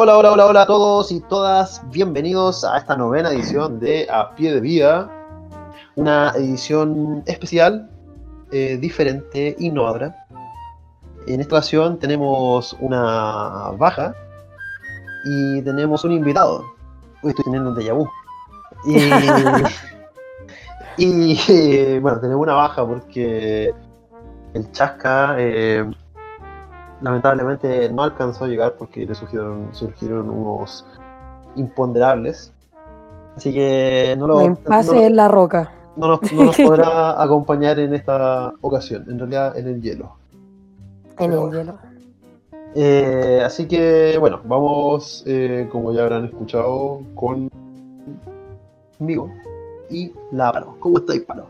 Hola, hola, hola, hola a todos y todas. Bienvenidos a esta novena edición de A Pie de Vida. Una edición especial, eh, diferente, innovadora. En esta ocasión tenemos una baja y tenemos un invitado. Hoy estoy teniendo un déjà vu. Y, y, eh, bueno, tenemos una baja porque el Chasca eh, lamentablemente no alcanzó a llegar porque le surgieron, surgieron unos imponderables. Así que no lo Un impasse en la roca. no nos, no nos podrá acompañar en esta ocasión, en realidad en el hielo. En Pero el hielo. Eh, así que bueno, vamos, eh, como ya habrán escuchado, con conmigo y la Paro. ¿Cómo estáis, Paro?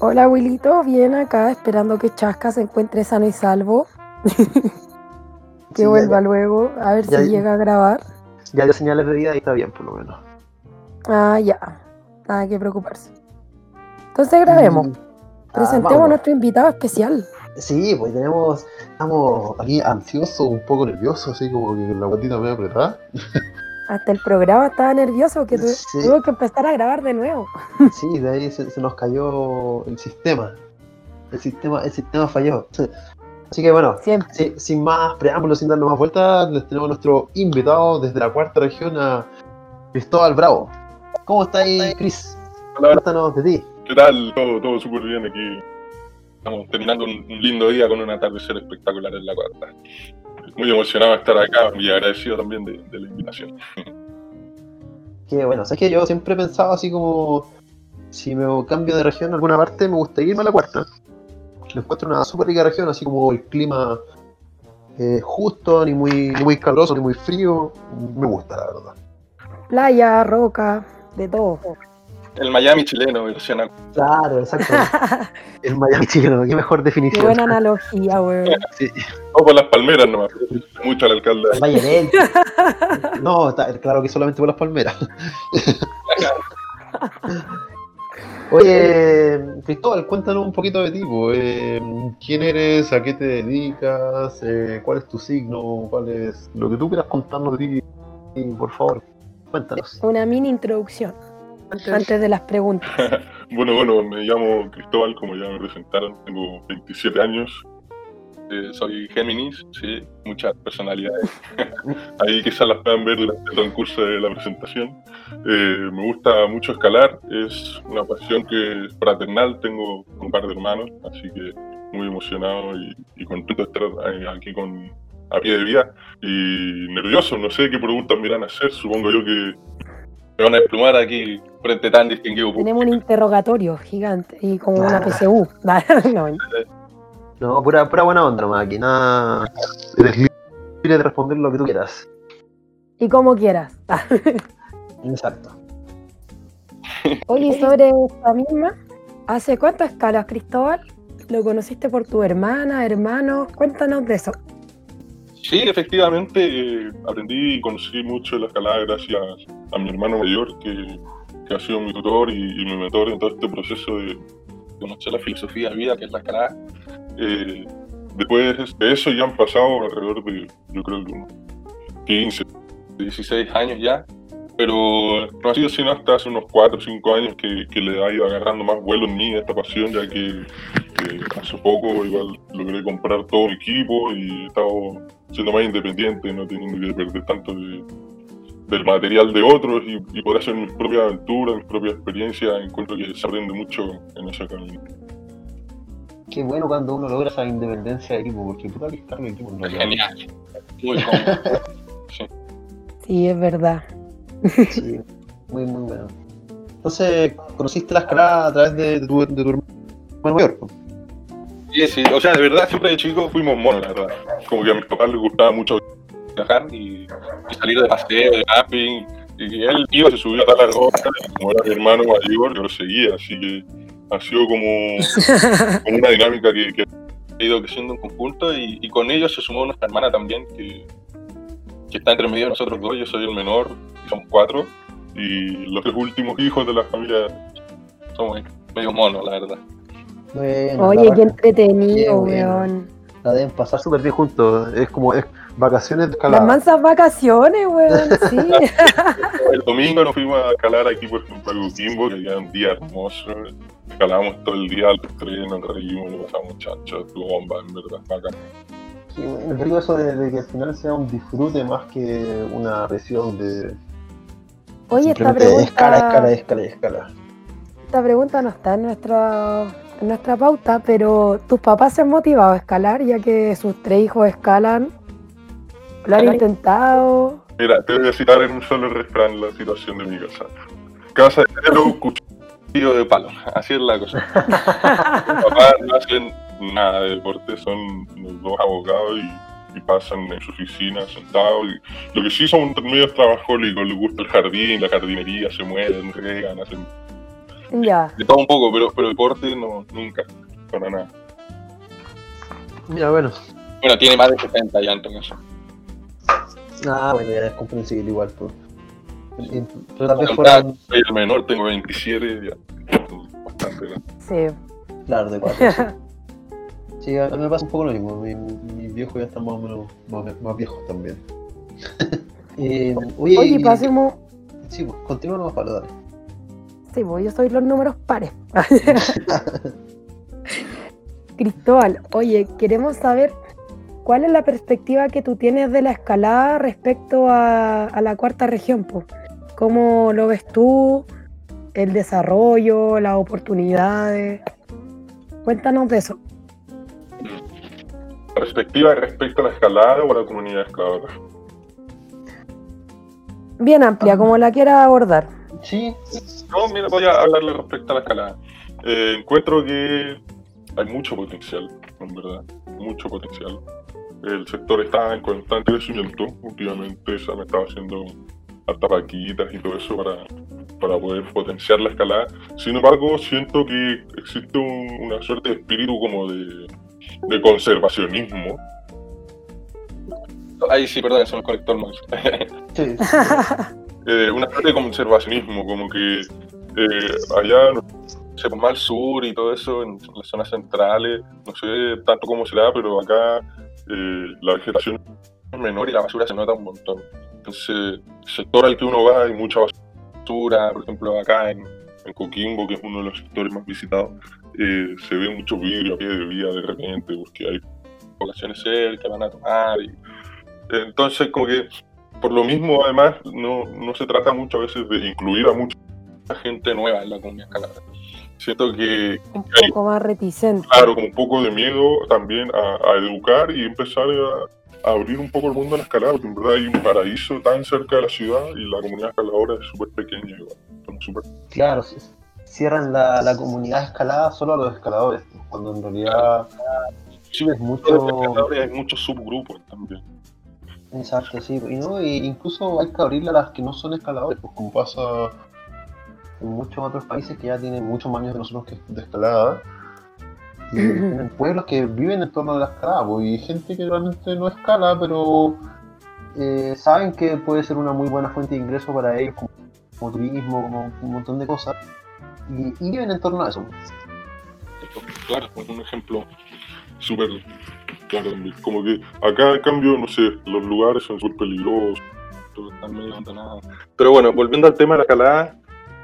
Hola, Wilito. Bien acá, esperando que Chasca se encuentre sano y salvo. que Sí, vuelva ya, luego, a ver Ya- si llega a grabar. ya dio señales de vida y está bien, por lo menos. Ah, ya. Nada que preocuparse. Entonces grabemos. Y- ah, Presentemos a nuestro invitado especial. Sí, pues tenemos, estamos aquí ansiosos, un poco nerviosos, así como que la guatita medio apretada. Hasta el programa estaba nervioso que tu- Sí. tuvo que empezar a grabar de nuevo. Sí, de ahí se, se nos cayó el sistema. El sistema, el sistema falló. Así que bueno, sin más preámbulos, sin darle más vueltas, les tenemos a nuestro invitado desde la cuarta región a Cristóbal Bravo. ¿Cómo está ahí, Cris? Hola, Cuéntanos de ti. ¿qué tal? Todo, todo súper bien aquí. Estamos terminando un, lindo día con un atardecer espectacular en la cuarta. Muy emocionado de estar acá y agradecido también de, de la invitación. Que bueno, es que yo siempre he pensado así como si me cambio de región a alguna parte, me gustaría irme a la cuarta. Le encuentro una súper rica región, así como el clima eh, justo, ni muy, ni muy caluroso, ni muy frío. Me gusta, la verdad. Playa, roca, de todo. El Miami chileno, versión Claro, exacto. el Miami chileno, qué mejor Qué definición. buena analogía, weón. Sí, O por las palmeras nomás. Mucho al alcalde. el Valle. No, está- claro que solamente por las palmeras. Oye, Cristóbal, cuéntanos un poquito de ti. Eh, ¿Quién eres? ¿A qué te dedicas? Eh, ¿Cuál es tu signo? ¿Cuál es lo que tú quieras contarnos de ti? Por favor, cuéntanos. Una mini introducción. Antes de las preguntas. Bueno, bueno, me llamo Cristóbal, como ya me presentaron. Tengo 27 años. Eh, soy Géminis, sí, muchas personalidades. Ahí quizás las puedan ver durante el transcurso de la presentación. Eh, me gusta mucho escalar, es una pasión que es fraternal. Tengo un par de hermanos, así que muy emocionado y, y contento de estar eh, aquí con a pie de vida. Y nervioso, no sé qué preguntas me irán a hacer. Supongo yo que me van a desplumar aquí frente a tan distinguido. Tenemos un interrogatorio gigante y como una PSU. No, No, pura, pura buena onda nomás aquí, nada. Eres libre de responder lo que tú quieras. y como quieras. Exacto. Oye, sobre esta misma, ¿hace cuánto escalas, Cristóbal? ¿Lo conociste por tu hermana, hermano? Cuéntanos de eso. Sí, efectivamente, eh, aprendí y conocí mucho de la escalada gracias a mi hermano mayor, que, que ha sido mi tutor y, y mi mentor en todo este proceso de conocer la filosofía de vida, que es la escalada. Eh, después de eso ya han pasado alrededor de, yo creo que unos 15, 16 años ya, pero no ha sido sino hasta hace unos 4 o 5 años que, que le ha ido agarrando más vuelo en mí esta pasión, ya que hace poco igual logré comprar todo mi equipo y he estado siendo más independiente, no teniendo que depender tanto de- del material de otros y, y poder hacer mis propias aventuras, mis propias experiencias, encuentro que se aprende mucho en ese camino. Qué bueno cuando uno logra esa independencia de equipo, porque puta que estar en equipo en realidad. Genial, muy cómodo. Sí, es verdad. Sí, muy, muy bueno. Entonces, conociste la escalada a través de, de tu, de tu hermano mayor. Sí, sí, o sea, de verdad, siempre de chico fuimos monos, la verdad. Como que a mis papás les gustaba mucho viajar y, y salir de paseo, de camping. Y él iba, se subía a tal roca, y como era mi hermano mayor, yo lo seguía, así que ha sido como, como una dinámica que, que ha ido creciendo en conjunto y, y con ellos se sumó nuestra hermana también, que, que está entre medio de nosotros dos, yo soy el menor, y somos cuatro, y los tres últimos hijos de la familia somos medio monos, la verdad. Bueno, Oye, la qué entretenido, weón. La deben pasar súper bien juntos. Es como es vacaciones de Las escalada. mansas vacaciones, weón, sí. El domingo nos fuimos a escalar aquí, por ejemplo, a Coquimbo, que había un día hermoso. Escalábamos todo el día, los tres nos reímos, lo pasamos chacho, estuvo bomba, en verdad, bacán. Sí, el rico eso de, de que al final sea un disfrute más que una presión de Oye, esta pregunta, escala, escala, escala, escala. esta pregunta no está en nuestra, en nuestra pauta, pero ¿tus papás se han motivado a escalar ya que sus tres hijos escalan? ¿Lo han intentado? Mira, te voy a citar en un solo refrán la situación de mi casa. Casa de cero, cuchillo de palo. Así es la cosa. Mis papás no hacen nada de deporte, son los dos abogados y, y pasan en su oficina sentados. Y lo que sí son medios trabajólicos, les gusta el jardín, la jardinería, se mueven, regan, hacen Ya. de todo un poco, pero, pero deporte no, nunca, para nada. Mira, bueno. Bueno, tiene más de 70 ya entonces. Ah, bueno, ya es comprensible igual. Pues. Tal vez Soy el menor, tengo 27, ya. Bastante grande. Sí. claro, de cuatro. sí. Sí, a mí me pasa un poco lo mismo. Mi- Mis viejos ya están más o menos más, más viejos también. Eh, oye, Oye, y- pasemos. Sí, pues, continúa nomás, Pablo, dale. Sí, pues yo soy los números pares. Cristóbal, oye, queremos saber cuál es la perspectiva que tú tienes de la escalada respecto a, a la cuarta región. po? ¿Cómo lo ves tú? El desarrollo, las oportunidades. Cuéntanos de eso. Perspectiva respecto a la escalada o a la comunidad escaladora. Bien amplia, como la quieras abordar. Sí, No, mira, voy a hablarle respecto a la escalada. Eh, encuentro que hay mucho potencial, en verdad, mucho potencial. El sector está en constante crecimiento, últimamente se han estado haciendo hartas vaquitas y todo eso para, para poder potenciar la escalada. Sin embargo, siento que existe un- una suerte de espíritu como de, de conservacionismo. Ahí sí, perdón, eso el mouse. sí. eh, una suerte de conservacionismo, como que eh, allá, pues, más al sur y todo eso, en las zonas centrales, no sé tanto cómo será, pero acá eh, la vegetación es menor y la basura se nota un montón. Entonces, el sector al que uno va hay mucha basura, por ejemplo, acá en, en Coquimbo, que es uno de los sectores más visitados, eh, se ve mucho vidrio a pie de vía de repente, porque hay poblaciones cerca, van a tomar. Y, entonces, como que por lo mismo, además, no, no se trata muchas veces de incluir a mucha gente nueva en la comunidad escaladora. Siento que, Un poco más reticente. claro, con un poco de miedo también a, a educar y empezar a, a abrir un poco el mundo a la escalada, porque en verdad hay un paraíso tan cerca de la ciudad y la comunidad escaladora es súper pequeña igual. Súper- Claro, cierran la, la comunidad escalada solo a los escaladores, cuando en realidad Sí, es mucho... hay muchos subgrupos también. Exacto, sí. Y no, y incluso hay que abrirle a las que no son escaladores, pues como pasa en muchos otros países que ya tienen muchos más años que nosotros que de escalada. Tienen pueblos que viven en torno a la escalada, pues, y gente que realmente no escala, pero eh, saben que puede ser una muy buena fuente de ingreso para ellos, como, como turismo, como un montón de cosas. Y, y viven en torno a eso. Claro, es un ejemplo súper claro también. Como que acá, en cambio, no sé, los lugares son súper peligrosos. Pero bueno, volviendo al tema de la escalada,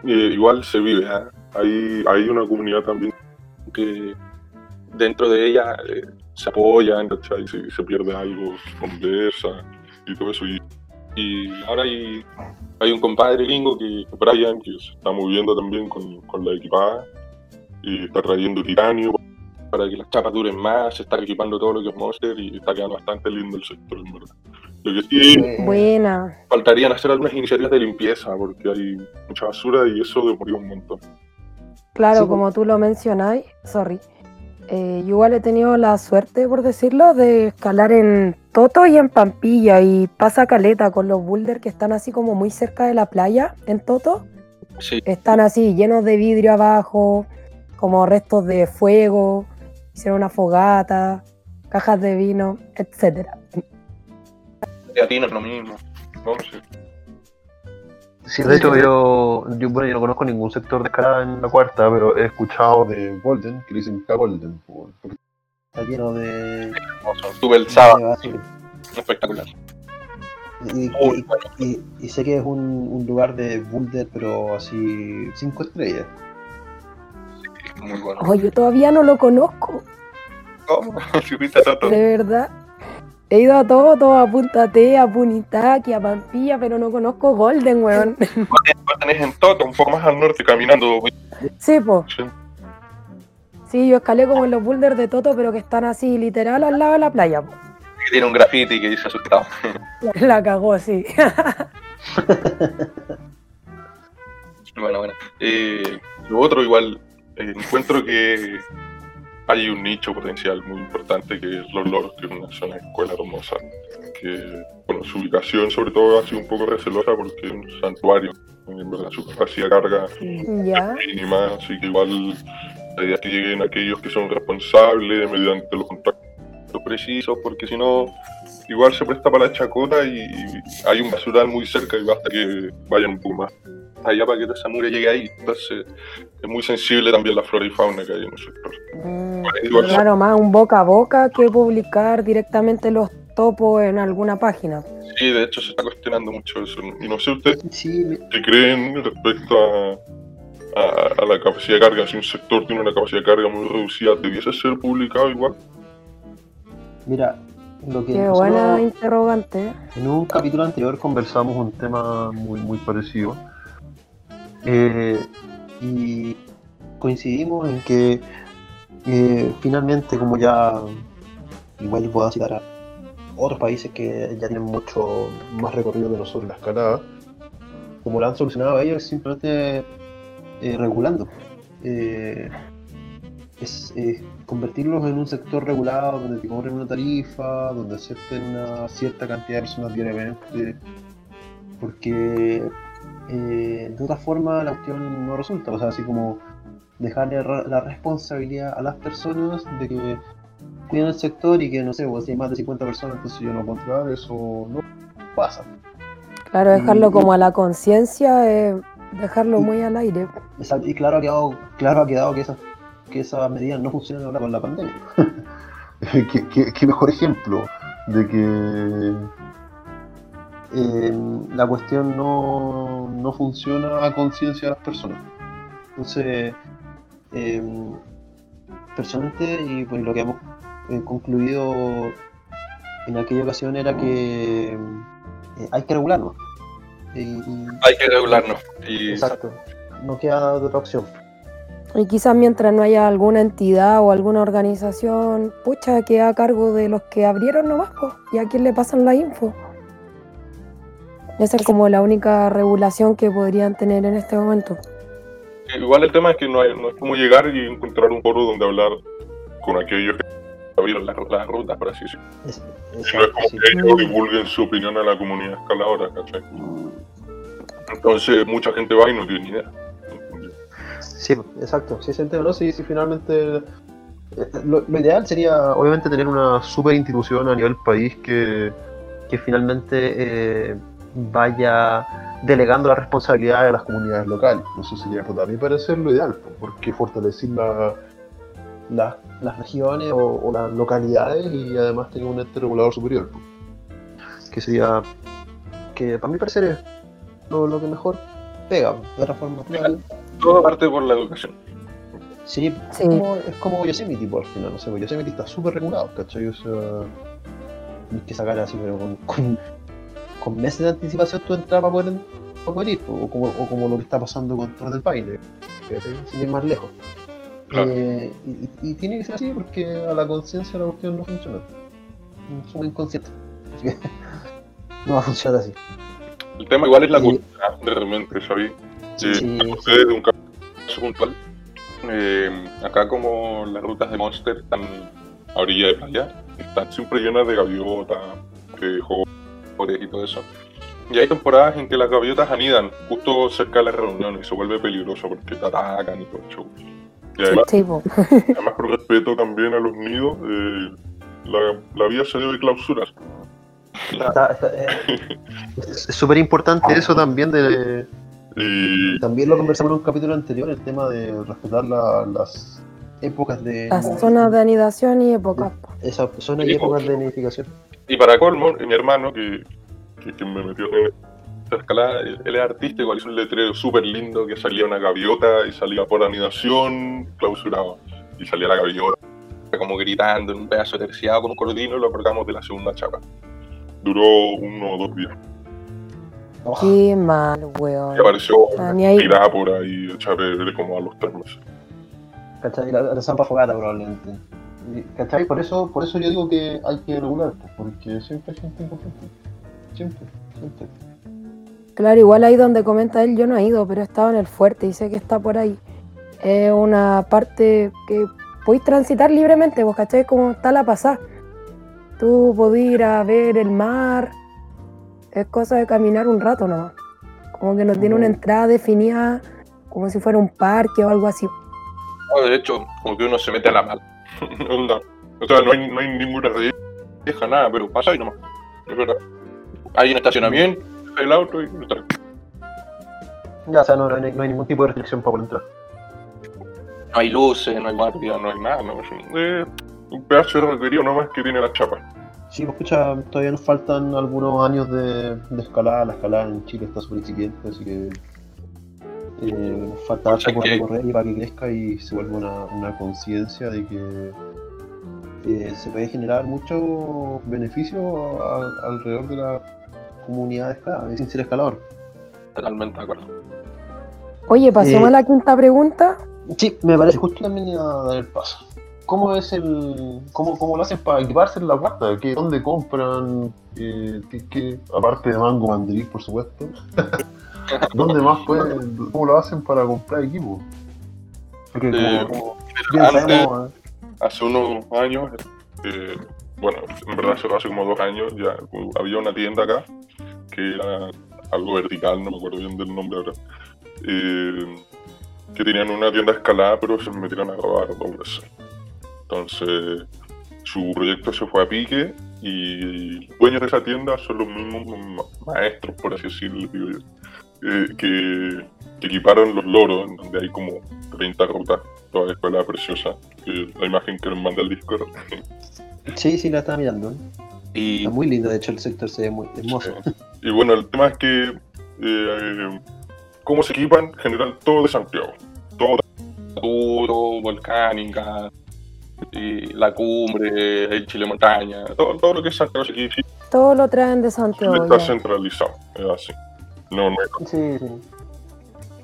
eh, igual se vive. Hay, hay una comunidad también que dentro de ella eh, se apoyan, ¿cachai? Si se pierde algo, se conversa y todo eso. Y, y ahora hay, hay un compadre gringo, que Brian, que se está moviendo también con, con la equipada y está trayendo titanio para que las chapas duren más, se está equipando todo lo que es Monster y está quedando bastante lindo el sector, en verdad. Lo que sí Buena. faltarían hacer algunas iniciativas de limpieza porque hay mucha basura y eso demoría un montón. Claro, Sí, como tú lo mencionáis, sorry. Eh, yo igual he tenido la suerte, por decirlo, de escalar en Toto y en Pampilla y pasa caleta con los boulders que están así como muy cerca de la playa en Toto. Sí, Están así llenos de vidrio abajo, como restos de fuego, hicieron una fogata, cajas de vino, etcétera. a ti no es lo mismo. No. Sí, de hecho yo, yo, bueno, yo no conozco ningún sector de escalada en la cuarta, pero he escuchado de Golden, que le dicen K Golden. Está lleno de. Estuve el sábado, espectacular. Y, Muy y- bueno. y- y sé que es un, un lugar de boulder, pero así. cinco estrellas. Muy bueno. Oh, yo todavía no lo conozco, ¿Cómo? De verdad. He ido a todo, todo a Punta T, a Punitaqui, a Pampilla, pero no conozco Golden, weón. Lo tenés en Toto, un poco más al norte, caminando. Sí, po. Sí. Sí, yo escalé como en los boulders de Toto, pero que están así, literal, al lado de la playa. po. Que tiene un graffiti que dice asustado. La cagó, sí. Bueno, bueno. Eh, lo otro, igual, eh, encuentro que hay un nicho potencial muy importante que es Los Loros, que es una zona de escuela hermosa. Que, bueno, su ubicación, sobre todo, ha sido un poco recelosa porque es un santuario. En verdad, su capacidad de carga ya. mínima, así que igual la idea es que lleguen aquellos que son responsables mediante los contactos precisos, porque si no, igual se presta para la chacota y hay un basural muy cerca y basta que vayan un poco más allá para que esa mugre llegue ahí. Entonces, es muy sensible también la flora y fauna que hay en el sector. Mm, Claro, más un boca a boca que publicar directamente los topos en alguna página. Sí, de hecho se está cuestionando mucho eso. Y no sé ustedes Sí, qué creen respecto a, a- a la capacidad de carga. Si un sector tiene una capacidad de carga muy reducida, ¿debiese ser publicado igual? mira, lo que Qué buena interrogante. en un capítulo anterior conversamos un tema muy, muy parecido. Eh, y coincidimos en que eh, finalmente, como ya igual puedo citar a otros países que ya tienen mucho más recorrido que nosotros en la escalada, como lo han solucionado ellos, simplemente eh, regulando. Es convertirlos en un sector regulado donde te cobren una tarifa, donde acepten una cierta cantidad de personas diariamente, porque eh, de otra forma la cuestión no resulta, o sea, así como dejarle la responsabilidad a las personas de que cuiden el sector y que no sé, pues, si hay más de 50 personas, entonces yo no puedo entrar, eso no pasa. Claro, dejarlo Y- como a la conciencia, eh, dejarlo muy al aire. Exacto, Y claro ha quedado, claro ha quedado que esas, que esas medidas no funcionan ahora con la pandemia. ¿Qué, qué- qué mejor ejemplo de que eh, la cuestión no, no funciona a conciencia de las personas. Entonces, eh, personalmente, y pues lo que hemos eh, concluido en aquella ocasión era que eh, hay que regularlo. Y- y- Hay que regularnos. Y Exacto. No queda otra opción. Y quizás mientras no haya alguna entidad o alguna organización, pucha, queda a cargo de los que abrieron nomás, po, y a quién le pasan la info. Esa es como la única regulación que podrían tener en este momento. Igual el tema es que no, hay- no es como llegar y encontrar un foro donde hablar con aquellos que abrieron las, las rutas, por así decirlo. Es- no es como sí. que ellos divulguen su opinión a la comunidad escaladora, ¿cachai? Entonces mucha gente va y no tiene ni idea. Sí, exacto. Sí, se enteró, sí, sí, finalmente. eh, Lo, lo ideal sería, obviamente, tener una super institución a nivel país que, que finalmente eh, vaya delegando la responsabilidad a las comunidades locales. Eso sería, pues, a mi parecer, lo ideal, porque fortalecer la- la- las regiones o, o las localidades y además tener un ente regulador superior. pues, que sería, que para mi parecer es lo, lo que mejor pega, de otra forma. claro. Todo parte por la educación. Sí, Sí. Es, como, es como Yosemite, por al final, no sé, Yosemite está súper regulado, ¿cachai? O sea, que sacar así, pero con, con, con meses de anticipación tu entrada para poder, para poder ir, o como, o como lo que está pasando con Torres del Paine, sin ir más lejos. Claro. Eh, y, tiene que ser así porque a la conciencia la cuestión no funciona. Somos inconscientes. Así que no va a funcionar así. El tema igual es la Sí. cultura, de repente, ¿sabes? Sí, sí, Eh, ustedes de un caso puntual. eh, acá como las rutas de Monster están a orilla de playa, están siempre llenas de gaviotas, de jugadores y todo eso. Y hay temporadas en que las gaviotas anidan justo cerca de las reuniones y se vuelve peligroso porque te atacan y todo el show. Y además, Sí, además por respeto también a los nidos, eh, la, la vía se debe clausurar. Está- está- eh, es es súper importante eso también de, Y También lo conversamos en un capítulo anterior, el tema de respetar la- las épocas de. Las zonas de anidación y épocas. po. Esas zonas y épocas de nidificación. Y para colmo, mi hermano, que, que, que me metió en esta escalada, él, él es artista, igual hizo un letrero súper lindo que salía una gaviota y salía por anidación clausurado. Y salía la gaviota como gritando en un pedazo terciado con un cortino y lo apretamos de la segunda chapa. Duró uno o dos días. Oh, Qué mal, weón. Y apareció Ah, tirada por ahí, perder como a los tres meses. ¿Cachai? La, la zampa fogata probablemente. ¿Cachai? Por eso, por eso yo digo que hay que regular, pues, porque siempre hay gente incompetente. Siempre, siempre. Claro, igual ahí donde comenta él, yo no he ido, pero he estado en el fuerte y sé que está por ahí. Es una parte que podéis transitar libremente, vos cachai como está la pasada. Tú podés ir a ver el mar, es cosa de caminar un rato nomás. Como que no tiene una entrada definida como si fuera un parque o algo así. De hecho, como que uno se mete a la mala. Onda. O sea, no hay, no hay ninguna deja nada, pero pasa y nomás. Es verdad. Hay un estacionamiento, el auto y no está. Ya, o sea, no, no hay, no hay ningún tipo de restricción para entrar. No hay luces, no hay guardia, no hay nada. No, es un, eh, un pedazo de requerido nomás que tiene la chapa. Sí, pues escucha, todavía nos faltan algunos años de, de escalada. La escalada en Chile está súper incipiente, así que eh, falta por recorrer y para que crezca y se vuelva una, una conciencia de que eh, se puede generar mucho beneficio a- alrededor de la comunidad de escalada, sin ser escalador. Totalmente de acuerdo. Oye, pasemos Eh. a la quinta pregunta. Sí, me parece justo también a dar el paso. ¿Cómo es el. cómo, cómo lo hacen para equiparse en la cuarta? ¿Qué, ¿Dónde compran? Eh, qué- qué- aparte de Mango Mandril, por supuesto. ¿Dónde más pueden? ¿Cómo lo hacen para comprar equipo? Porque Eh, como bien antes- sabemos, eh, Hace unos años, eh, bueno, en verdad hace, hace como dos años, ya había una tienda acá que era algo vertical, no me acuerdo bien del nombre ahora, eh, que tenían una tienda escalada, pero se metieron a robar dos veces. Entonces, su proyecto se fue a pique y dueños de esa tienda son los mismos ma- maestros, por así decirlo, digo yo, eh, que, que equiparon los loros, en donde hay como 30 rutas, toda la escuela preciosa, la imagen que les manda el Discord. sí, sí, la estaba mirando. Y, Está muy lindo, de hecho, el sector se ve muy hermoso. y bueno, el tema es que, eh, ¿cómo se equipan? En general, todo de Santiago. Todo duro, volcánica, y la cumbre, el Chile Montaña, todo, todo lo que es Santiago se equipa Todo lo traen de Santiago. está ya. centralizado, es así. No, no Sí, sí.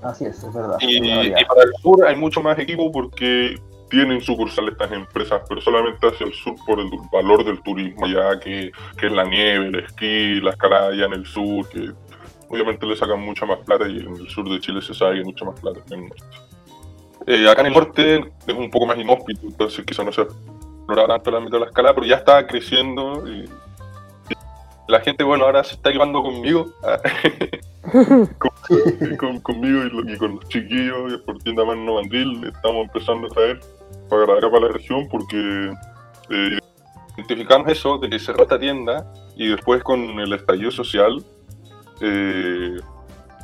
Así es, es verdad. Y, es para el sur hay mucho más equipo porque tienen sucursales estas empresas, pero solamente hacia el sur por el valor del turismo, ya que, que es la nieve, el esquí, la escalada allá en el sur, que obviamente le sacan mucha más plata y en el sur de Chile se sabe que hay mucha más plata que en el norte. Eh, acá en el norte es un poco más inhóspito, entonces quizás no se explora tanto el ámbito de la escalada, pero ya está creciendo y, y la gente, bueno, ahora se está equipando conmigo. con- con- conmigo y, con los chiquillos por tienda Mano Mandril estamos empezando a traer para acá para la región porque eh, identificamos eso de que cerró esta tienda y después con el estallido social eh,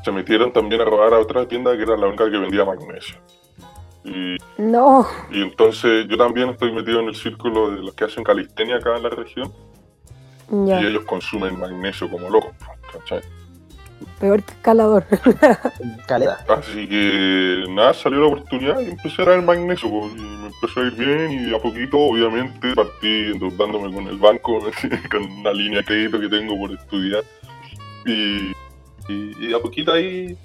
se metieron también a robar a otra tienda que era la única que vendía magnesio. Y, No, y entonces yo también estoy metido en el círculo de los que hacen calistenia acá en la región y ellos consumen magnesio como locos. ¿cachai? Peor que escalador. Caleta. Así que nada, salió la oportunidad y empecé a dar el magnesio y me empezó a ir bien y a poquito obviamente partí endeudándome con el banco, con una línea de crédito que tengo por estudiar y, y, y a poquito ahí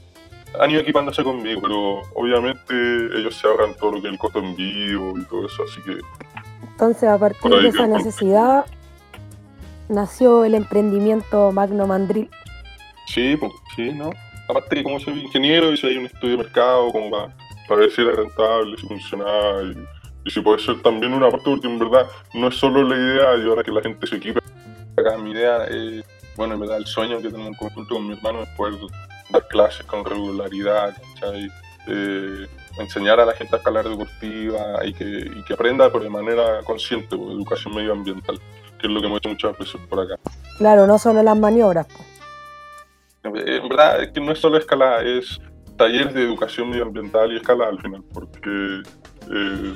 han ido equipándose conmigo, pero obviamente ellos se ahorran todo lo que es el costo en vivo y todo eso, así que Entonces, a partir de esa necesidad, nació el emprendimiento Magno Mandril. Sí, pues, sí, ¿no? Aparte que como soy ingeniero, hice ahí un estudio de mercado como para, para ver si era rentable, si funcionaba y, y si puede ser también una parte, porque en verdad no es solo la idea de ahora que la gente se equipe. Acá mi idea es, bueno, en verdad el sueño que tengo en conjunto con mi hermano es poder dar clases con regularidad. Eh, enseñar a la gente a escalar deportiva y que, y aprenda pero de manera consciente, pues, educación medioambiental, que es lo que hemos hecho muchas veces por acá. Claro, no solo las maniobras. po. En verdad es que no es solo escalada, es talleres de educación medioambiental y escalada al final, porque eh,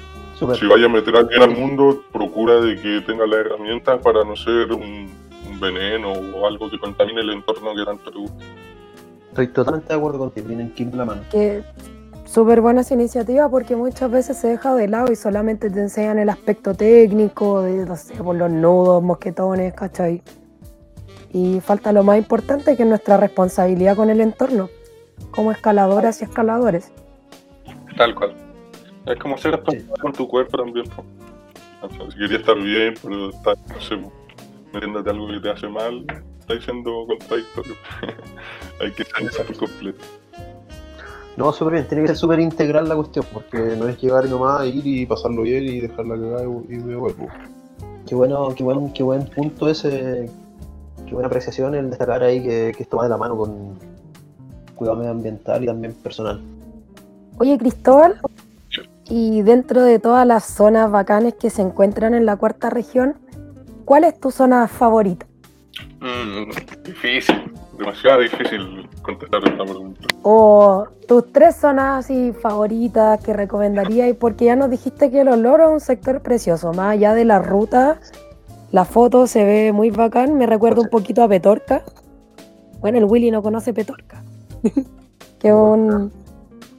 si vaya a meter a alguien al mundo, procura de que tenga las herramientas para no ser un, un veneno o algo que contamine el entorno que tanto te gusta. Estoy totalmente de acuerdo contigo, tienen que ir la mano. Que súper buena esa iniciativa porque muchas veces se deja de lado y solamente te enseñan el aspecto técnico de, no sé, por los nudos, mosquetones, ¿cachai? Y falta lo más importante que es nuestra responsabilidad con el entorno, como escaladoras y escaladores. Tal cual. Es como ser responsable con tu cuerpo también. O sea, si querías estar bien, pero estás, no sé, metiéndote algo que te hace mal, estás siendo contradictorio. Hay que ser por completo. No, súper bien, tiene que ser súper integral la cuestión, porque no es llegar nomás, ir y pasarlo bien y dejarla cagada y y me vuelvo. Qué bueno, qué buen, qué buen punto ese, qué buena apreciación el destacar ahí que, que esto va de la mano con cuidado medioambiental y también personal. Oye, Cristóbal, y dentro de todas las zonas bacanes que se encuentran en la cuarta región, ¿cuál es tu zona favorita? Mm, difícil, demasiado difícil contestar esta pregunta. O tus tres zonas así favoritas que recomendarías, porque ya nos dijiste que Los Loros es un sector precioso, más allá de la ruta, la foto se ve muy bacán, me recuerda un poquito a Petorca. Bueno, el Willy no conoce Petorca, que es un,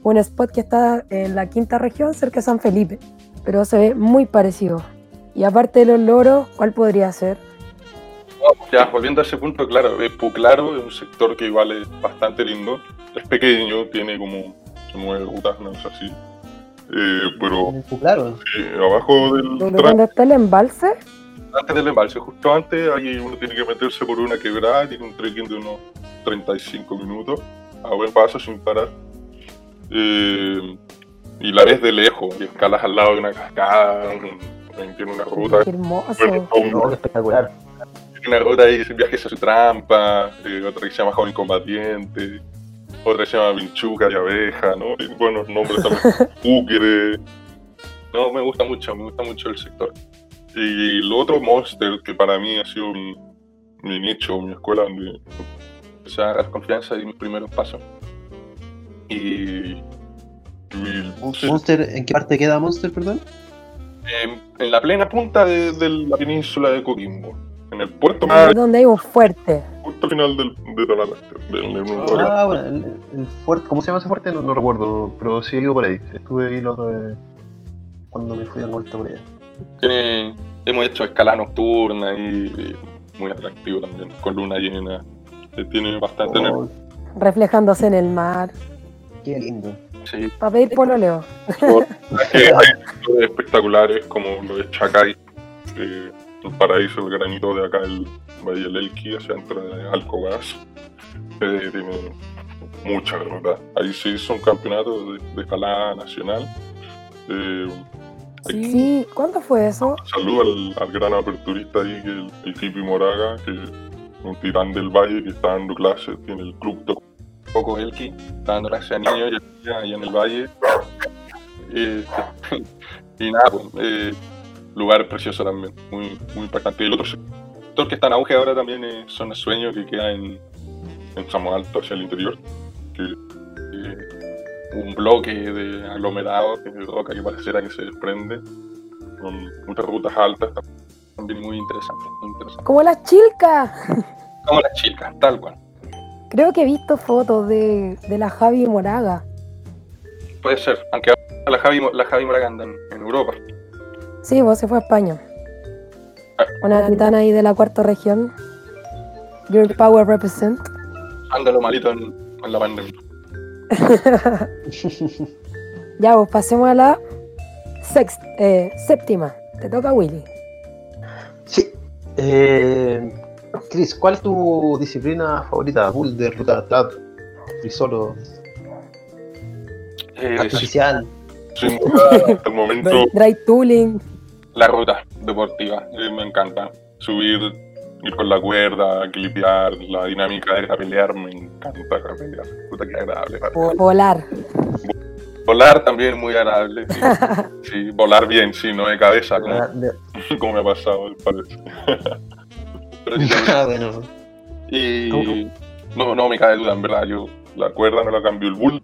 un spot que está en la quinta región, cerca de San Felipe, pero se ve muy parecido. Y aparte de Los Loros, ¿cuál podría ser? Ya, volviendo a ese punto, claro, es Puclaro es un sector que igual es bastante lindo. Es pequeño, tiene como nueve rutas, no sé así. Eh, pero Claro, eh, abajo del ¿Pero tramo, ¿Dónde está el embalse? Antes del embalse, justo antes, ahí uno tiene que meterse por una quebrada, tiene un trekking de unos 35 minutos, a buen paso, sin parar. Eh, y la ves de lejos, y escalas al lado de una cascada, tiene una ruta. Qué hermoso. Bueno, no, espectacular. Tiene una ruta ahí, viajes a su trampa, eh, otra que se llama Joven Combatiente, otra que se llama Vinchuca y Abeja, ¿no? Y buenos nombres también, Púquere. No, me gusta mucho, me gusta mucho el sector. Y lo otro, Monster, que para mí ha sido mi, mi nicho, mi escuela donde empecé a agarrar confianza y mis primeros pasos. Y, y Monster, ¿en qué parte queda Monster, perdón? en, en la plena punta de, de la península de Coquimbo, en el puerto más Donde hay un fuerte. justo al final del, de toda la parte, del, del mundo acá. Ah, bueno, el, el fuerte, ¿cómo se llama ese fuerte? No, no recuerdo, pero sí he ido por ahí. Estuve ahí otra vez cuando me fui a vuelta por allá. Tiene, hemos hecho escala nocturna y, y muy atractivo también, con luna llena. Eh, Tiene bastante Oh, reflejándose en el mar. qué lindo. energía. Para pedir pololeo. espectaculares como lo de Chacay, eh, el paraíso del granito de acá, el Valle del Elqui, hacia dentro de Alcoraz. Eh, tiene mucha ruta. Ahí se hizo un campeonato de, de escalada nacional. Eh, Sí, ¿cuándo fue eso? Saludo al, al gran aperturista ahí, que el, el Kipi Moraga, que es un titán del valle que está dando clases, tiene el club de Coco Elki, está dando clases a niños y allá en el valle. Eh, y nada, pues, eh, lugar precioso también, muy, muy impactante. Y el otro sector que está en auge ahora también es Zona Sueño, que queda en, en Samo Alto, hacia el interior, que eh, un bloque de aglomerado de roca que pareciera que se desprende, con muchas rutas altas, también muy interesante, muy interesante. Como las chilcas. Como las chicas, tal cual. Creo que he visto fotos de, de la Javi Moraga. Puede ser, aunque la Javi, la Javi Moraga anda en, en Europa. Sí, vos se fue a España. Una titana ahí de la cuarta región. Your Power Represent. Anda lo malito en, en la pandemia. Ya, pues pasemos a la eh, séptima. Te toca Willy. Sí. Eh, Chris, ¿cuál es tu disciplina favorita? Boulder, ruta trap, solo, Eh, artificial. sin duda, hasta el momento, Dry Tooling. la ruta deportiva. eh, me encanta. Subir, ir con la cuerda, clipear, la dinámica de rapelear, me encanta rapelear. Puta que agradable. Volar. Volar también muy agradable. Sí, Sí, volar bien, sí, no de cabeza, como, como me ha pasado, parece. Pero sí, Ah, bueno. Y no, no me cabe duda, en verdad. Yo la cuerda no la cambio. El bull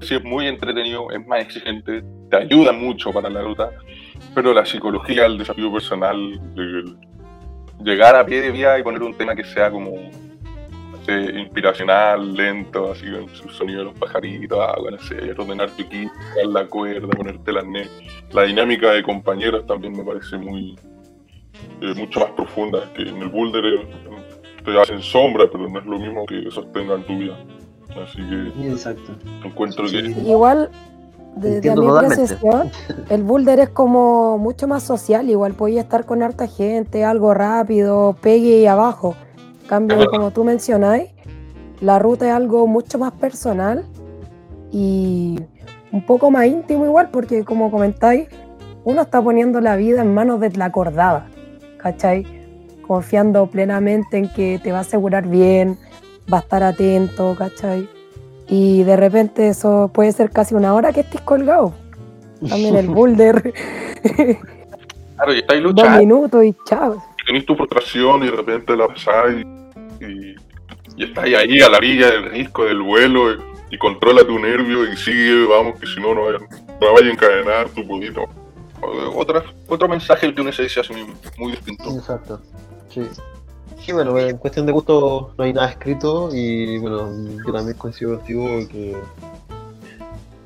sí es muy entretenido, es más exigente, te ayuda mucho para la ruta. pero la psicología, el desafío personal, el llegar a pie de vía y poner un tema que sea como no sé, inspiracional, lento, así con su sonido de los pajaritos, agua, no sé, ordenar tu equipo, dar la cuerda, ponerte la net. La dinámica de compañeros también me parece muy eh, mucho más profunda, que en el boulder eh, te hacen sombra, pero no es lo mismo que sostengan tu vida. Así que Exacto. encuentro que Igual, desde mi apreciación, el boulder es como mucho más social. Igual podía estar con harta gente, algo rápido, pegue y abajo. En Cambio, como tú mencionáis, la ruta es algo mucho más personal y un poco más íntimo igual, porque como comentáis, uno está poniendo la vida en manos de la acordada, ¿cachai? Confiando plenamente en que te va a asegurar bien, va a estar atento, ¿cachai? Y de repente eso puede ser casi una hora que estés colgado. También el boulder, claro, y estáis dos luchando, minutos y chao. y tenéis tu frustración y de repente la pasáis y, y estáis ahí a la orilla del risco del vuelo y, y controla tu nervio y sigue, vamos, que si no, no vaya, no vaya a encadenar tu pudito. Otra, otro mensaje que uno se dice así mismo, muy distinto. Exacto. Sí. Sí, bueno, en cuestión de gusto no hay nada escrito y bueno, yo también coincido contigo que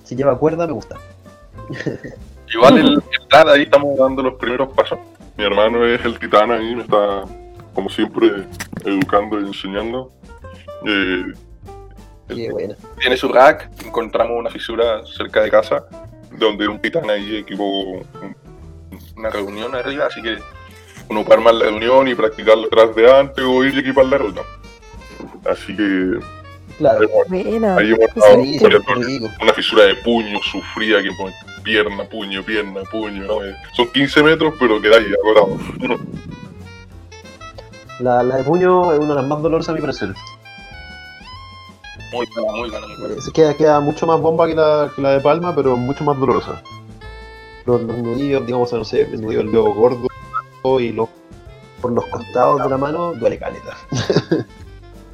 si lleva cuerda me gusta. Igual el, el Dad, ahí estamos dando los primeros pasos. Mi hermano es el titán ahí, me está, como siempre, educando y enseñando. Eh, Qué buena. tiene su rack, encontramos una fisura cerca de casa, donde un titán ahí equipó un- una reunión arriba, así que uno puede armar la reunión y practicar detrás de antes o ir y equipar la ruta. Así que Claro. Ahí hemos una fisura de puño sufrida que pone pierna, puño, pierna, puño. ¿no? Eh, Son 15 metros, pero queda ahí agotado. La, la de puño es una de las más dolorosas a mi parecer. Muy buena, muy buena, muy buena. Se queda, queda mucho más bomba que la, que la de palma, pero mucho más dolorosa. Los, los nudillos, digamos, no sé, el nudillo del dedo gordo y los, por los costados de la mano duele caleta.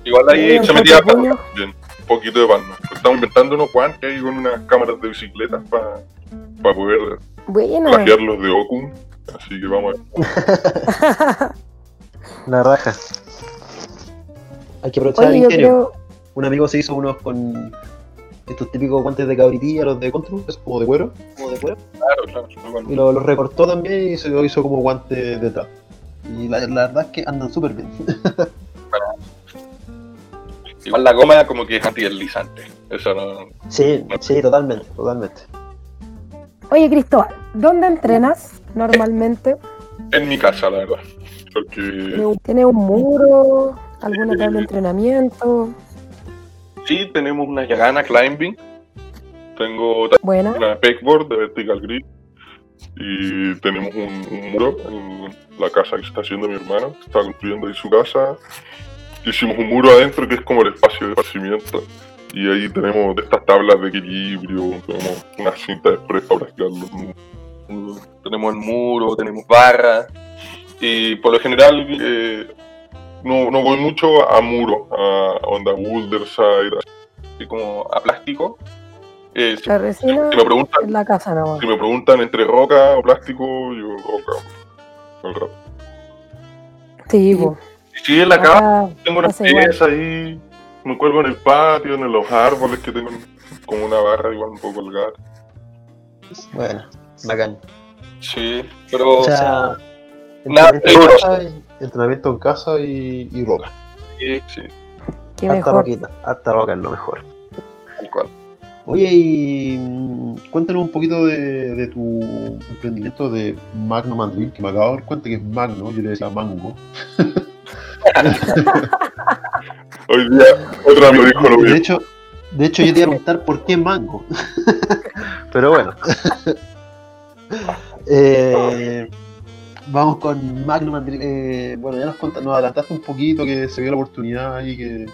Igual ahí Sí, se metía también, un poquito de palma. Estamos inventando unos guantes ahí con unas cámaras de bicicletas para poder Buena. plagiarlos de Okun. Así que vamos a ver. La raja. Hay que aprovechar Oye, el creo, Un amigo se hizo unos con estos típicos guantes de cabritilla, los de Control, es como de cuero, como de cuero, Claro, claro, bueno. y lo- los recortó también y se lo hizo como guante de trap. Y la, la verdad es que andan súper bien. Igual la goma como que es antideslizante. Eso no. sí, sí, totalmente, totalmente. oye, Cristóbal, ¿dónde entrenas normalmente? En mi casa, la verdad. Porque ¿Tienes un muro? ¿Alguna tabla de entrenamiento? Sí tenemos una Yagana Climbing. Tengo Buena. una pegboard de vertical grip y tenemos un, un muro en la casa que está haciendo mi hermano, que está construyendo ahí su casa. Hicimos un muro adentro que es como el espacio de esparcimiento y ahí tenemos de estas tablas de equilibrio, tenemos una cinta de spray para practicar los mu- Tenemos el muro, tenemos barras y por lo general eh, no, no voy mucho a muro, a onda boulder side, así como a plástico. Eh, si- La resina si me preguntan en la casa nomás. si me preguntan entre roca o plástico, yo roca. el rato. Sí, si en la casa tengo unas piezas ahí, me cuelgo en el patio, en los árboles que tengo como una barra igual un poco colgada. Bueno, bacán. Sí, pero O sea, nada peligroso. casa, y- entrenamiento en casa y, y roca. sí, sí, Qué mejor. roquita, harta roca es lo mejor. tal cual. Oye, y mm, cuéntanos un poquito de, de tu emprendimiento de Magno Mandril, que me acabo de dar cuenta que es Magno, yo le decía Mango. Hoy día otro amigo dijo lo De mismo. hecho, de hecho yo te iba a preguntar por qué Mango. Pero bueno. Eh, vamos con Mandril. eh, bueno, ya nos, conta- nos adelantaste un poquito que se vio la oportunidad y que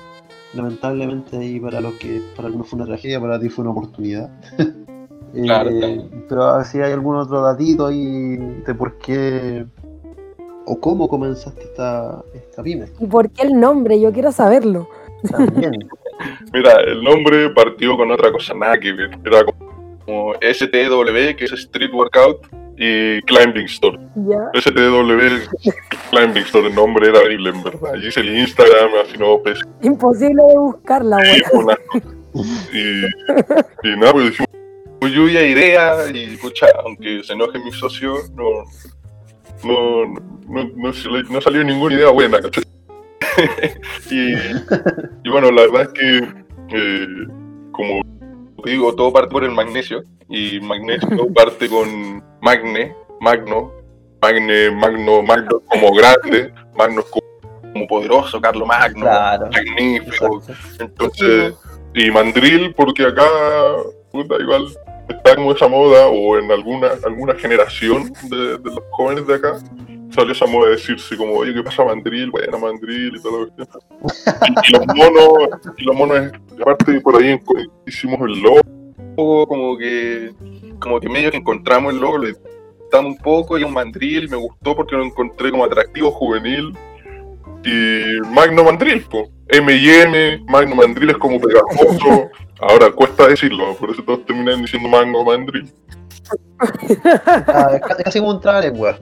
lamentablemente ahí para los que para algunos fue una tragedia, para ti fue una oportunidad. Eh, Claro, claro. Pero a ver si hay algún otro datito ahí de por qué o cómo comenzaste esta, esta pyme. ¿Y por qué el nombre? Yo quiero saberlo. También. Mira, el nombre partió con otra cosa, nada que ver. Era como STW, que es Street Workout, y Climbing Store. Ya. STW Climbing Store, el nombre era horrible, en verdad. Y hice el Instagram, así no, pues, Imposible de buscarla, y, weón. una- y, y nada, pues hicimos muy lluvia de idea y, pucha, aunque se enoje mi socio, no, no, no, no, no salió ninguna idea buena, ¿cachai? y, y bueno, la verdad es que, eh, como digo, todo parte por el magnesio, y magnesio parte con magne, magno, magne, magno, magno como grande, magno como, poderoso, Carlo Magno, Claro. magnífico, Exacto. entonces, y mandril, porque acá, puta, igual está como esa moda, o en alguna, alguna generación de, de los jóvenes de acá, salió esa moda de decirse como, oye, ¿qué pasa mandril? Bueno, mandril y todo lo que y, y los monos, y los monos, aparte por ahí hicimos el logo, como que, como que medio que encontramos el logo, le editamos un poco y un mandril, me gustó porque lo encontré como atractivo, juvenil, y Magno Mandril, po. M&M, Magno Mandril es como pegajoso. Ahora cuesta decirlo, por eso todos terminan diciendo Magno Mandril. Ah, es casi como un trabalengua.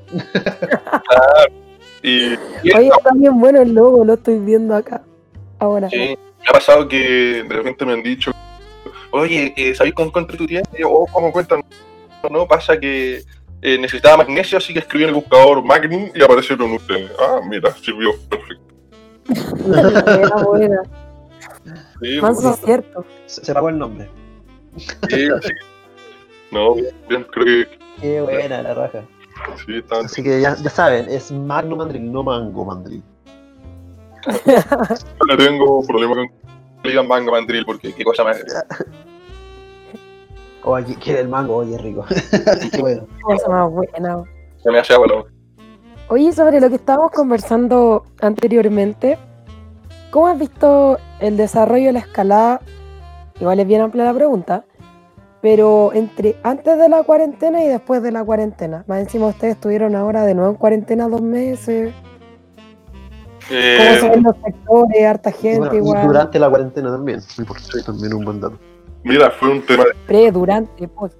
Y, y Oye, está bien bueno el logo, lo estoy viendo acá. Ahora. sí, me ha pasado que de repente me han dicho, oye, eh, ¿sabéis cómo encontré tu tienda? Y yo, oh, ¿cómo cuentan? No, pasa que eh, necesitaba magnesio, así que escribí en el buscador Magnum y aparecieron ustedes. Ah, mira, sirvió perfecto. Buena, buena. Sí, Manso bueno, acierto. Se, se pagó el nombre. sí, sí. No, bien, creo que Qué buena la raja. sí, estaban Así que ya, ya saben, es Magno Mandril, no Mango Mandril. No tengo problema con que digan manga mandril porque qué cosa más. Oye, quiere el mango, oye, rico. Qué bueno. Cosa más buena. Se me hace agua la boca. Oye, sobre lo que estábamos conversando anteriormente, ¿cómo has visto el desarrollo de la escalada? Igual es bien amplia la pregunta, pero entre antes de la cuarentena y después de la cuarentena. Más encima ustedes estuvieron ahora de nuevo en cuarentena dos meses. ¿Cómo Eh, se ven los sectores? Harta gente bueno, y igual. durante la cuarentena también. Muy importante, también un buen dato. mira, fue un tema. Pre, durante, post.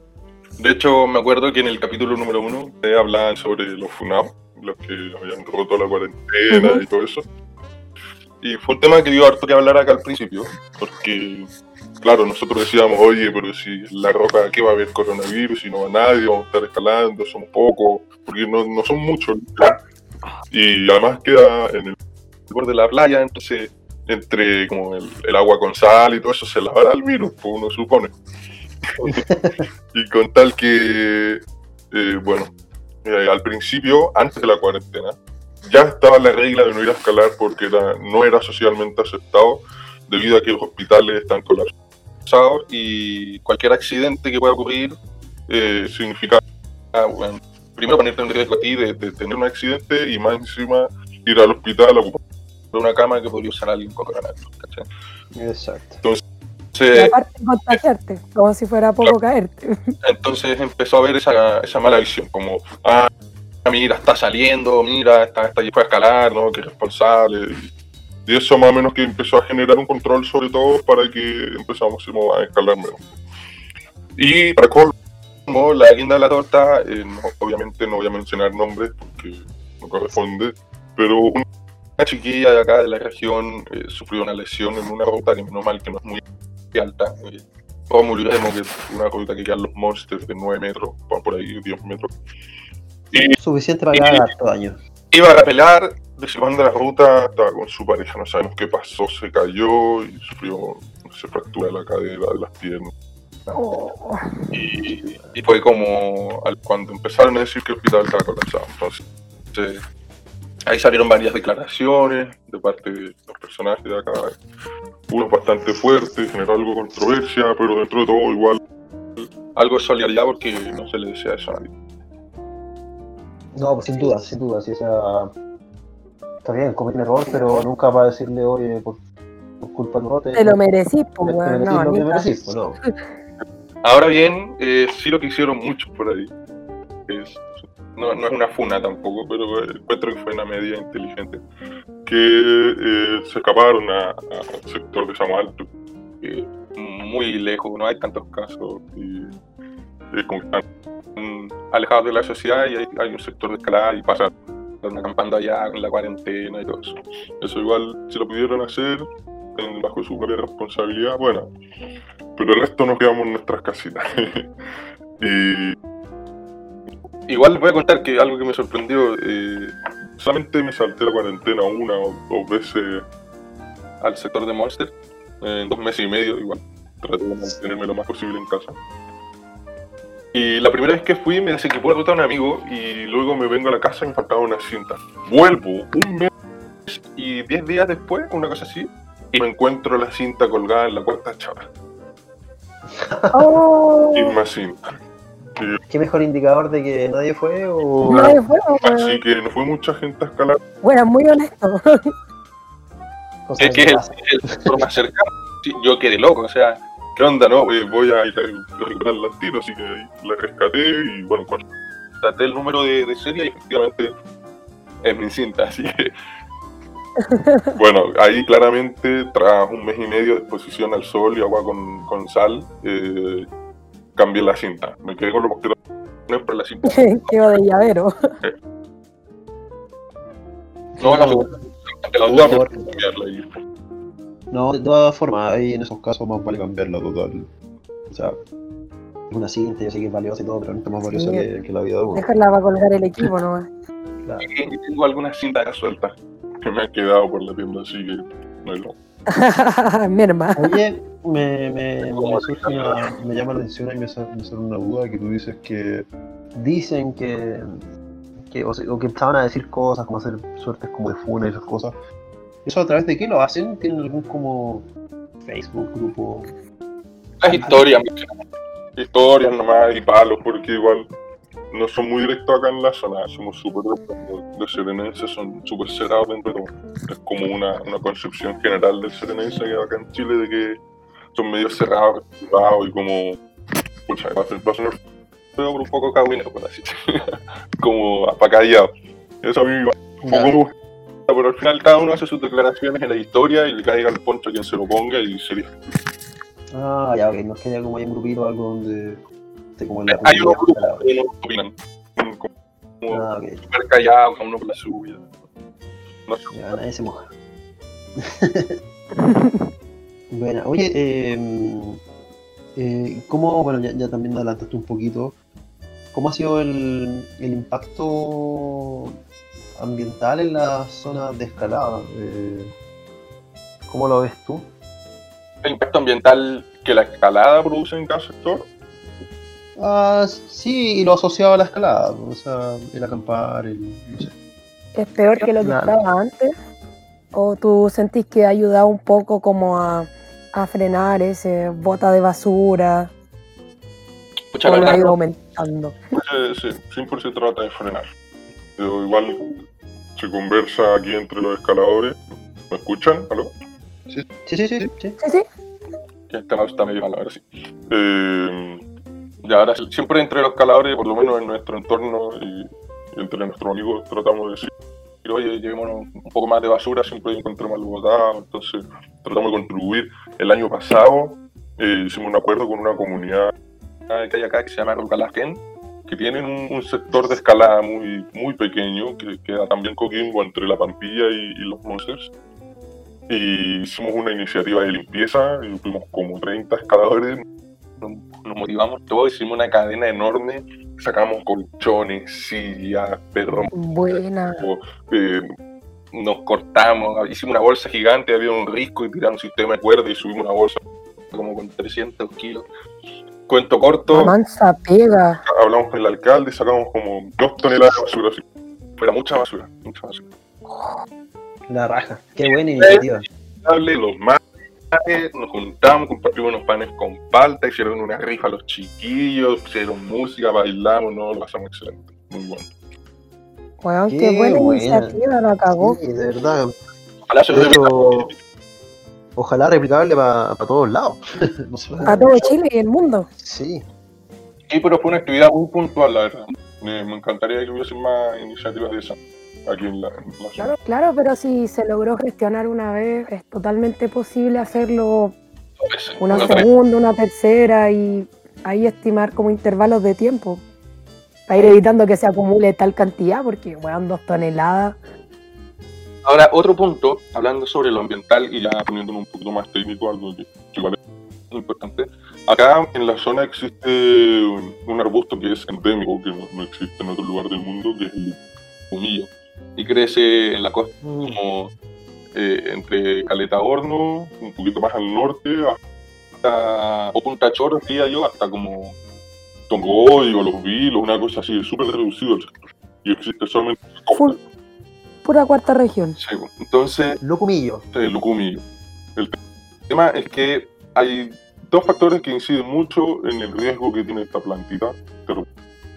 De hecho, me acuerdo que en el capítulo número uno ustedes hablaban sobre los funados, los que habían roto la cuarentena y todo eso. Y fue un tema que dio harto que hablar acá al principio, porque, claro, nosotros decíamos, oye, pero si la roca, ¿qué va a haber coronavirus? Si no va nadie, vamos a estar escalando, somos pocos, porque no, no son muchos. Y además queda en el borde de la playa, entonces entre como el, el agua con sal y todo eso se lavará el virus, pues uno supone. y con tal que, eh, bueno, eh, al principio, antes de la cuarentena, ya estaba la regla de no ir a escalar porque era, no era socialmente aceptado debido a que los hospitales están colapsados y cualquier accidente que pueda ocurrir eh, significa, ah, bueno, primero ponerte en riesgo a ti de, de tener un accidente y más encima ir al hospital a ocupar una cama que podría usar alguien con coronavirus. ¿cachai? Exacto. Y Entonces, aparte contagiarte, como si fuera poco caerte. entonces empezó a ver esa, esa mala visión, como, ah, mira, está saliendo, mira, está, está fue a escalar, ¿no? Qué responsable. Y eso más o menos que empezó a generar un control sobre todo para que empezamos a escalar menos. Y para colmo, la guinda de la torta, eh, no- obviamente no voy a mencionar nombres porque no corresponde, pero una chiquilla de acá de la región eh, sufrió una lesión en una ruta que menos mal que no es muy alta. eh, y Remo, que una ruta que quedan los monsters de 9 metros, por ahí 10 metros. Y Suficiente para ganar harto daño. iba a pelar, desiguando la ruta, estaba con su pareja, no sabemos qué pasó, se cayó y sufrió, se fractura la cadera de las piernas. Oh, Y, y fue como al- cuando empezaron a decir que el hospital estaba colapsado. Entonces, ahí salieron varias declaraciones de parte de los personajes de acá. Uno bastante fuerte, generó algo de controversia, pero dentro de todo igual algo de solidaridad porque no se le desea eso a nadie. No, pues sin duda, sin duda. Sí, o sea, está bien, comete un error, pero nunca va a decirle, oye, por, por culpa error, te, te lo merecís, pues, te No, lo que ni merecís, pues no. Ahora bien, eh, sí lo que hicieron muchos por ahí. Es- no, no es una funa tampoco, pero eh, encuentro que fue una medida inteligente. Que eh, se escaparon al sector de Alto, que muy lejos, no hay tantos casos. Y es como que están alejados de la sociedad y hay, hay un sector de escalada y pasa acampando allá con la cuarentena y todo eso. Eso igual, si lo pudieron hacer en, bajo su propia responsabilidad, bueno. Pero el resto nos quedamos en nuestras casitas. y igual voy a contar que algo que me sorprendió, eh, solamente me salté la cuarentena una o dos veces al sector de Monster, en dos meses y medio igual. Traté de mantenerme lo más posible en casa. Y la primera vez que fui me desequipó la ruta a un amigo y luego me vengo a la casa y me faltaba una cinta. Vuelvo un mes y diez días después, una cosa así, y me encuentro la cinta colgada en la cuarta chava. Oh, Y más cinta. ¿Qué mejor indicador de que nadie fue o.? nadie fue, Así que no fue mucha gente a escalar. bueno, muy honesto. Es que pasan. el sector más cercano. Yo quedé loco, o sea, ¿qué onda? No, Eh, voy a ir a recuperar al tiro, así que la rescaté y bueno, traté el número de, de serie y efectivamente es mi cinta, así que. bueno, ahí claramente, tras un mes y medio de exposición al sol y agua con, con sal, eh, cambié la cinta. Me quedé con los boquerones, pero la cinta. Quedó de llavero. No, no, la duda, pero cambiarla y No, de todas formas, ahí en esos casos más vale cambiarla total. O sea, es una cinta, yo sé que es valiosa y todo, pero no es más valiosa Sí. que, que la vida de uno. Dejarla para colgar el equipo nomás. Claro. Y tengo algunas cintas sueltas que me han quedado por la tienda, así que no hay lo. Merma. Oye, me, me, me surge una- me llama la atención y me sale, me sale una duda que tú dices que dicen que, que o, sea, o que empezaban a decir cosas como hacer suertes como de funa y esas cosas. ¿Eso a través de qué lo hacen? ¿Tienen algún como Facebook, grupo? Las historias, historias nomás y palos, porque igual no son muy directos acá en la zona, somos súper los serenenses son súper cerrados dentro de todo. Es como una, una concepción general del serenense que acá en Chile de que son medio cerrados, privados y como. Pucha, va a ser- va a sonar pero un poco cagüino, por así decirlo. como apacallado. Eso a mí un poco pero al final cada uno hace sus declaraciones en la historia y le caiga el poncho a quien se lo ponga y sería. Ah, ya, ok, no es que haya como hay un grupito o algo donde esté como en la Hay unos grupos que no opinan. Como como Ah, ok, súper callados, cada uno por la suya. No sé. ya, nadie se moja. Bueno, oye, eh, eh, ¿cómo, bueno, ya, ya también adelantaste un poquito, ¿cómo ha sido el, el impacto ambiental en la zona de escalada? Eh, ¿Cómo lo ves tú? El impacto ambiental que la escalada produce en cada sector. Ah, sí, y lo asociado a la escalada, o sea, el acampar, el, no sé. ¿Es peor que lo que Claro. estaba antes? ¿O tú sentís que ha ayudado un poco como a, a frenar ese bota de basura? Pucha, ¿O la lo ha ido aumentando? sí, siempre se trata de frenar. Pero igual se conversa aquí entre los escaladores. ¿Me escuchan? ¿Aló? Sí, sí, sí, sí, sí. Sí, este está medio mal, ahora sí. Eh, y ahora sí, siempre entre los escaladores, por lo menos en nuestro entorno y, y entre nuestros amigos, tratamos de decir, oye, llevémonos un poco más de basura, siempre encontramos algo botado, entonces tratamos de contribuir. El año pasado eh, hicimos un acuerdo con una comunidad que hay acá que se llama Rucalajén, que tienen un, un sector de escalada muy, muy pequeño, que queda también Coquimbo entre la Pampilla y, y los Monsters. Y hicimos una iniciativa de limpieza, y fuimos como 30 escaladores, nos, nos motivamos todos, hicimos una cadena enorme, sacamos colchones, sillas, perros, Buena. eh, nos cortamos, hicimos una bolsa gigante, había un risco y tiramos un sistema de cuerda y subimos una bolsa como con 300 kilos. Cuento corto, La mansa pega. hablamos con el alcalde y sacamos como dos toneladas de basura. Así. Pero mucha basura, mucha basura. La raja. Qué buena iniciativa. Los mates, nos juntamos, compartimos unos panes con palta, hicieron una rifa a los chiquillos, hicieron música, bailamos, no, lo pasamos excelente. Muy bueno. Weón, qué, Qué buena, buena. iniciativa, la cagó. Sí, de verdad. Ojalá se ojalá replicable para todos lados. No A todo Chile y el mundo. Sí, Sí, pero fue una actividad muy puntual, la verdad. Me, me encantaría que hubiese más iniciativas de esas aquí en la, en la zona. Claro, pero si se logró gestionar una vez, es totalmente posible hacerlo veces, una segunda, una tercera y ahí estimar como intervalos de tiempo. Para ir evitando que se acumule tal cantidad, porque, weón, dos toneladas. Ahora, otro punto, hablando sobre lo ambiental y ya poniéndolo un poquito más técnico, algo que, que igual es importante. Acá en la zona existe un, arbusto que es endémico, que no, no existe en otro lugar del mundo, que es el humillo. Y crece en la costa como eh, entre Caleta Horno, un poquito más al norte, hasta o Punta Choro, diría yo, hasta como Tongoy o Los Vilos, una cosa así, súper reducido el sector. Y existe solamente. Full, pura cuarta región. Sí, pues. Entonces, Locumillo. Sí, Lucumillo. El tema es que hay dos factores que inciden mucho en el riesgo que tiene esta plantita, pero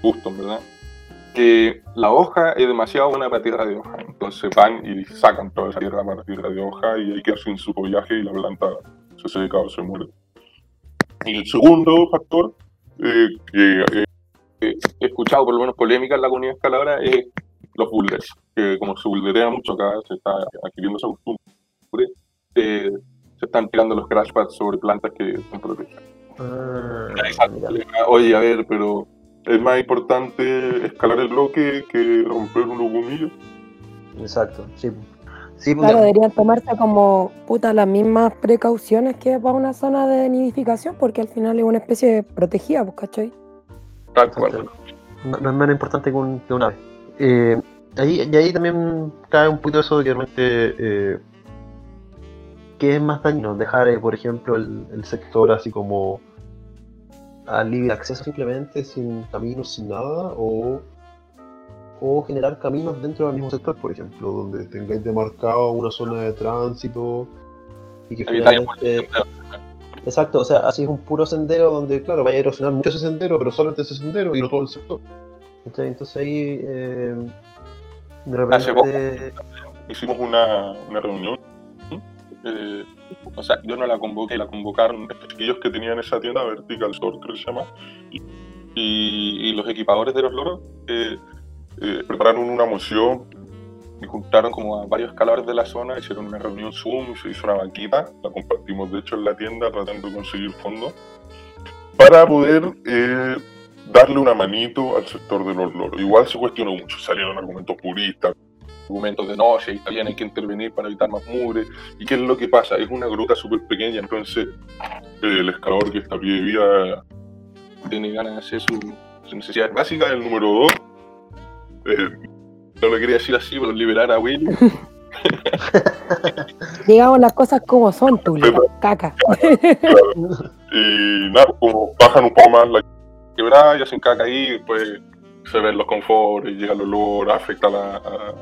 justo, verdad. Que la hoja es demasiado buena para tierra de hoja, entonces van y sacan toda esa tierra para tierra de hoja y hay que hacer su follaje y la planta se seca o se muere. Y el segundo factor, eh, que eh, he escuchado por lo menos polémica en la comunidad escaladora, es los boulders, que como se boulderea mucho acá, se está adquiriendo esa costumbre, eh, se están tirando los crash pads sobre plantas que están protegidas. Ah. Oye, a ver, pero es más importante escalar el bloque que romper un lugumillo. Exacto, sí. Sí, pues, Claro, deberían tomarse como puta las mismas precauciones que para una zona de nidificación, porque al final es una especie protegida, pues, ¿cachai? Tal cual. Exacto. No, no es menos importante que un, que un ave. Eh, ahí, y ahí también cae un poquito eso de que realmente eh, ¿qué es más dañino? Dejar, eh, por ejemplo, el, el sector así como a libre acceso simplemente, sin caminos, sin nada, o, o generar caminos dentro del mismo sector, por ejemplo, donde tengáis demarcado una zona de tránsito y que finalmente Exacto, o sea, así es un puro sendero donde, claro, vaya a erosionar mucho ese sendero, pero solamente ese sendero y no todo el sector. Entonces ahí, eh, de Hace poco. repente, Hicimos una, una reunión. eh, o sea, yo no la convoqué, la convocaron estos chiquillos que tenían esa tienda Vertical Store, creo que se llama. Y, y- y los equipadores de los loros eh, eh, prepararon una moción y juntaron como a varios escaladores de la zona, hicieron una reunión Zoom, se hizo una banquita, la compartimos de hecho en la tienda tratando de conseguir fondos para poder eh, darle una manito al sector de los loros. Igual se cuestionó mucho, salieron argumentos puristas, argumentos de no, si está bien hay que intervenir para evitar más mugre. ¿Y qué es lo que pasa? Es una gruta súper pequeña, entonces eh, el escalador que está a pie de vida tiene ganas de hacer su, su necesidad básica. El número dos, eh, no lo quería decir así, pero liberar a Willy. Digamos las cosas como son, tú, caca. Y nada, como bajan un poco más la quebrada y hacen caca ahí, después se ven los confortes, llega el olor, afecta la- a-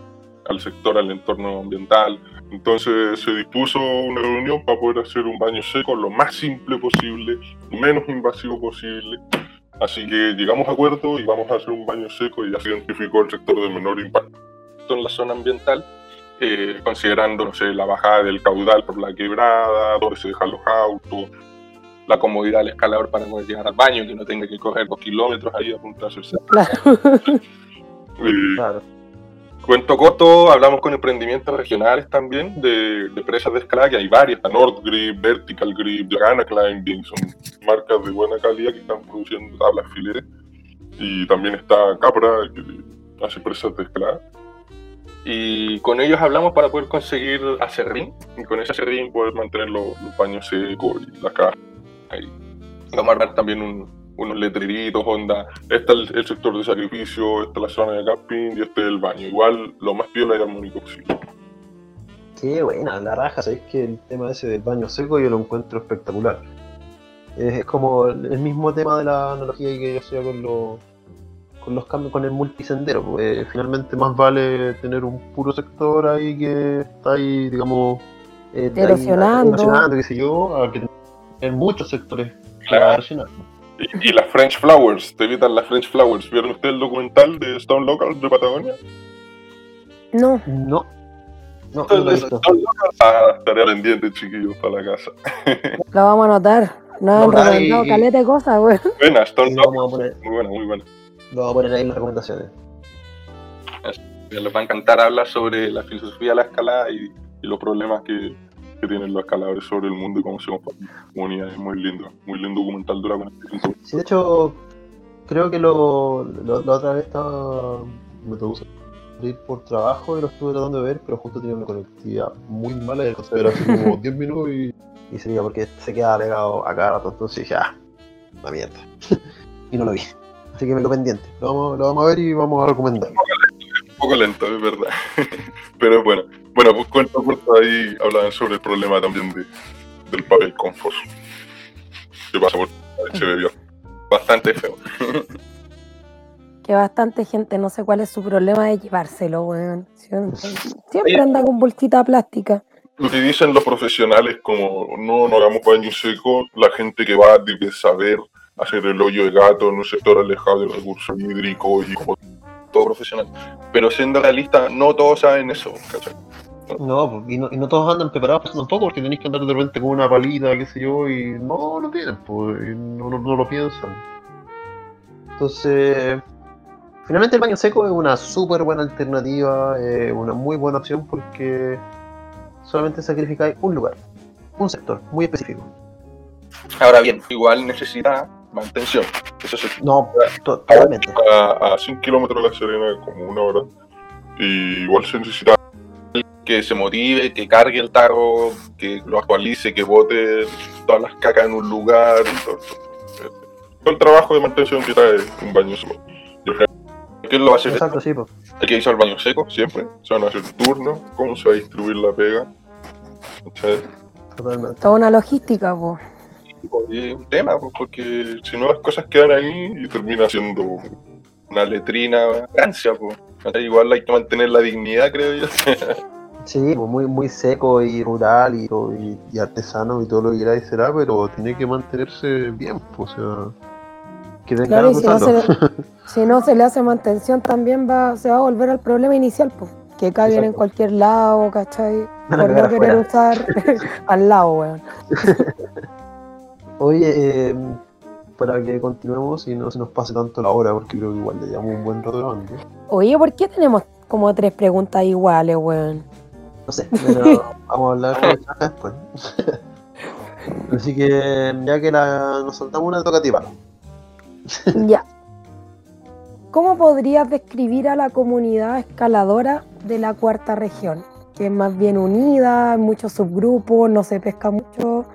al sector, al entorno ambiental. Entonces se dispuso una reunión para poder hacer un baño seco lo más simple posible, menos invasivo posible. Así que llegamos a acuerdo y vamos a hacer un baño seco y ya se identificó el sector de menor impacto en la zona ambiental, eh, considerando, no sé, la bajada del caudal por la quebrada, donde se dejan los autos, la comodidad del escalador para poder llegar al baño, que no tenga que correr dos kilómetros ahí a punta de hacerse. Claro. Claro, Cuento corto, hablamos con emprendimientos regionales también de, de presas de escalada, que hay varias, está North Grip, Vertical Grip, Diagana Climbing, son marcas de buena calidad que están produciendo tablas fileres. Y también está Capra, que hace presas de escalada. Y con ellos hablamos para poder conseguir acerrín, y con ese acerrín poder mantener los, los baños secos y las cajas. Ahí. Vamos a armar también un- unos letreritos, onda, este es el, el sector de sacrificio, esta es la zona de camping y este es el baño. Igual lo más piola y armónico posible. qué buena, la raja, sabéis que el tema ese del baño seco yo lo encuentro espectacular. Es, es como el mismo tema de la analogía que yo hacía con los con los cambios con el multisendero, pues finalmente más vale tener un puro sector ahí que está ahí, digamos, eh, de ahí- Erosionando. erosionando, qué sé yo, a que tener muchos sectores Claro. Y, y las French Flowers, te evitan las French Flowers. ¿Vieron ustedes el documental de Stone Local de Patagonia? No, No, no, no visto. Stone Local, ah, tarea pendiente, chiquillos, para la casa. la vamos a anotar. No han No, recomendado ay. caleta de cosas, güey. Buena, Stone Lo Local, poner, muy buena, muy buena. lo vamos a poner ahí en las recomendaciones. Les va a encantar hablar sobre la filosofía de la escalada y, y los problemas que, que tienen los escaladores sobre el mundo y cómo se comportan. Comunidad es muy lindo, muy lindo documental dura 45 Sí, de hecho, creo que lo, lo- la otra vez estaba. Me tocó salir por trabajo y lo estuve tratando de ver, pero justo tenía una conectividad muy mala y alcancé a ver así como 10 minutos y, y sería porque se quedaba pegado a cada rato. Entonces dije, ah, la mierda. y no lo vi. Así que me lo pendiente. Lo vamos, lo vamos a ver y vamos a recomendar. Un poco lento, es verdad. Pero bueno, bueno, pues cuento corto ahí hablaban sobre el problema también de, del papel confuso. Que pasa por se bebió. Bastante feo. Que bastante gente, no sé cuál es su problema de llevárselo, weón. Siempre, siempre anda con bolsita plástica. Lo que dicen los profesionales como no, no hagamos baño seco, la gente que va debe saber hacer el hoyo de gato en un sector alejado del recurso hídrico y como todo profesional. Pero siendo realista, no todos saben eso, ¿cachai? No, pues, y no, y no todos andan preparados para eso tampoco, porque tenéis que andar de repente con una palita, qué sé yo, y no lo tienen, pues, y no, no- no lo piensan. Entonces, finalmente el baño seco es una súper buena alternativa, eh, una muy buena opción porque solamente sacrificáis un lugar, un sector muy específico. Ahora bien, igual necesita mantención. Eso se No, to- totalmente. a, a 100 kilómetros de La Serena como una hora. Y igual se necesita que se motive, que cargue el tarro, que lo actualice, que bote todas las cacas en un lugar. y todo, todo. Todo el trabajo de mantención que trae un baño seco. Al ¿Quién lo va a hacer? Exacto, sí, pues. El que hizo el baño seco, siempre. Se van a hacer turnos, cómo se va a distribuir la pega. Totalmente. Toda una logística, po. Y es un tema, pues, porque si no las cosas quedan ahí y termina siendo una letrina rancia, pues. Igual hay que mantener la dignidad, creo yo. Sí, pues muy, muy seco y rural y, y, y artesano y todo lo que queráis será, pero tiene que mantenerse bien, pues, o sea, que Claro, y si no, se le, si no se le hace mantención también va, se va a volver al problema inicial, pues. Que caguen en cualquier lado, ¿cachai? Por no querer afuera. usar al lado, weón. Oye, eh, para que continuemos y no se nos pase tanto la hora, porque creo que igual le llevamos un buen rato grabando. Oye, ¿por qué tenemos como tres preguntas iguales, weón? No sé, pero vamos a hablar de esa después. Así que ya que la, nos soltamos una toca. Ya. ¿Cómo podrías describir a la comunidad escaladora de la cuarta región? Que es más bien unida, muchos subgrupos, no se pesca mucho.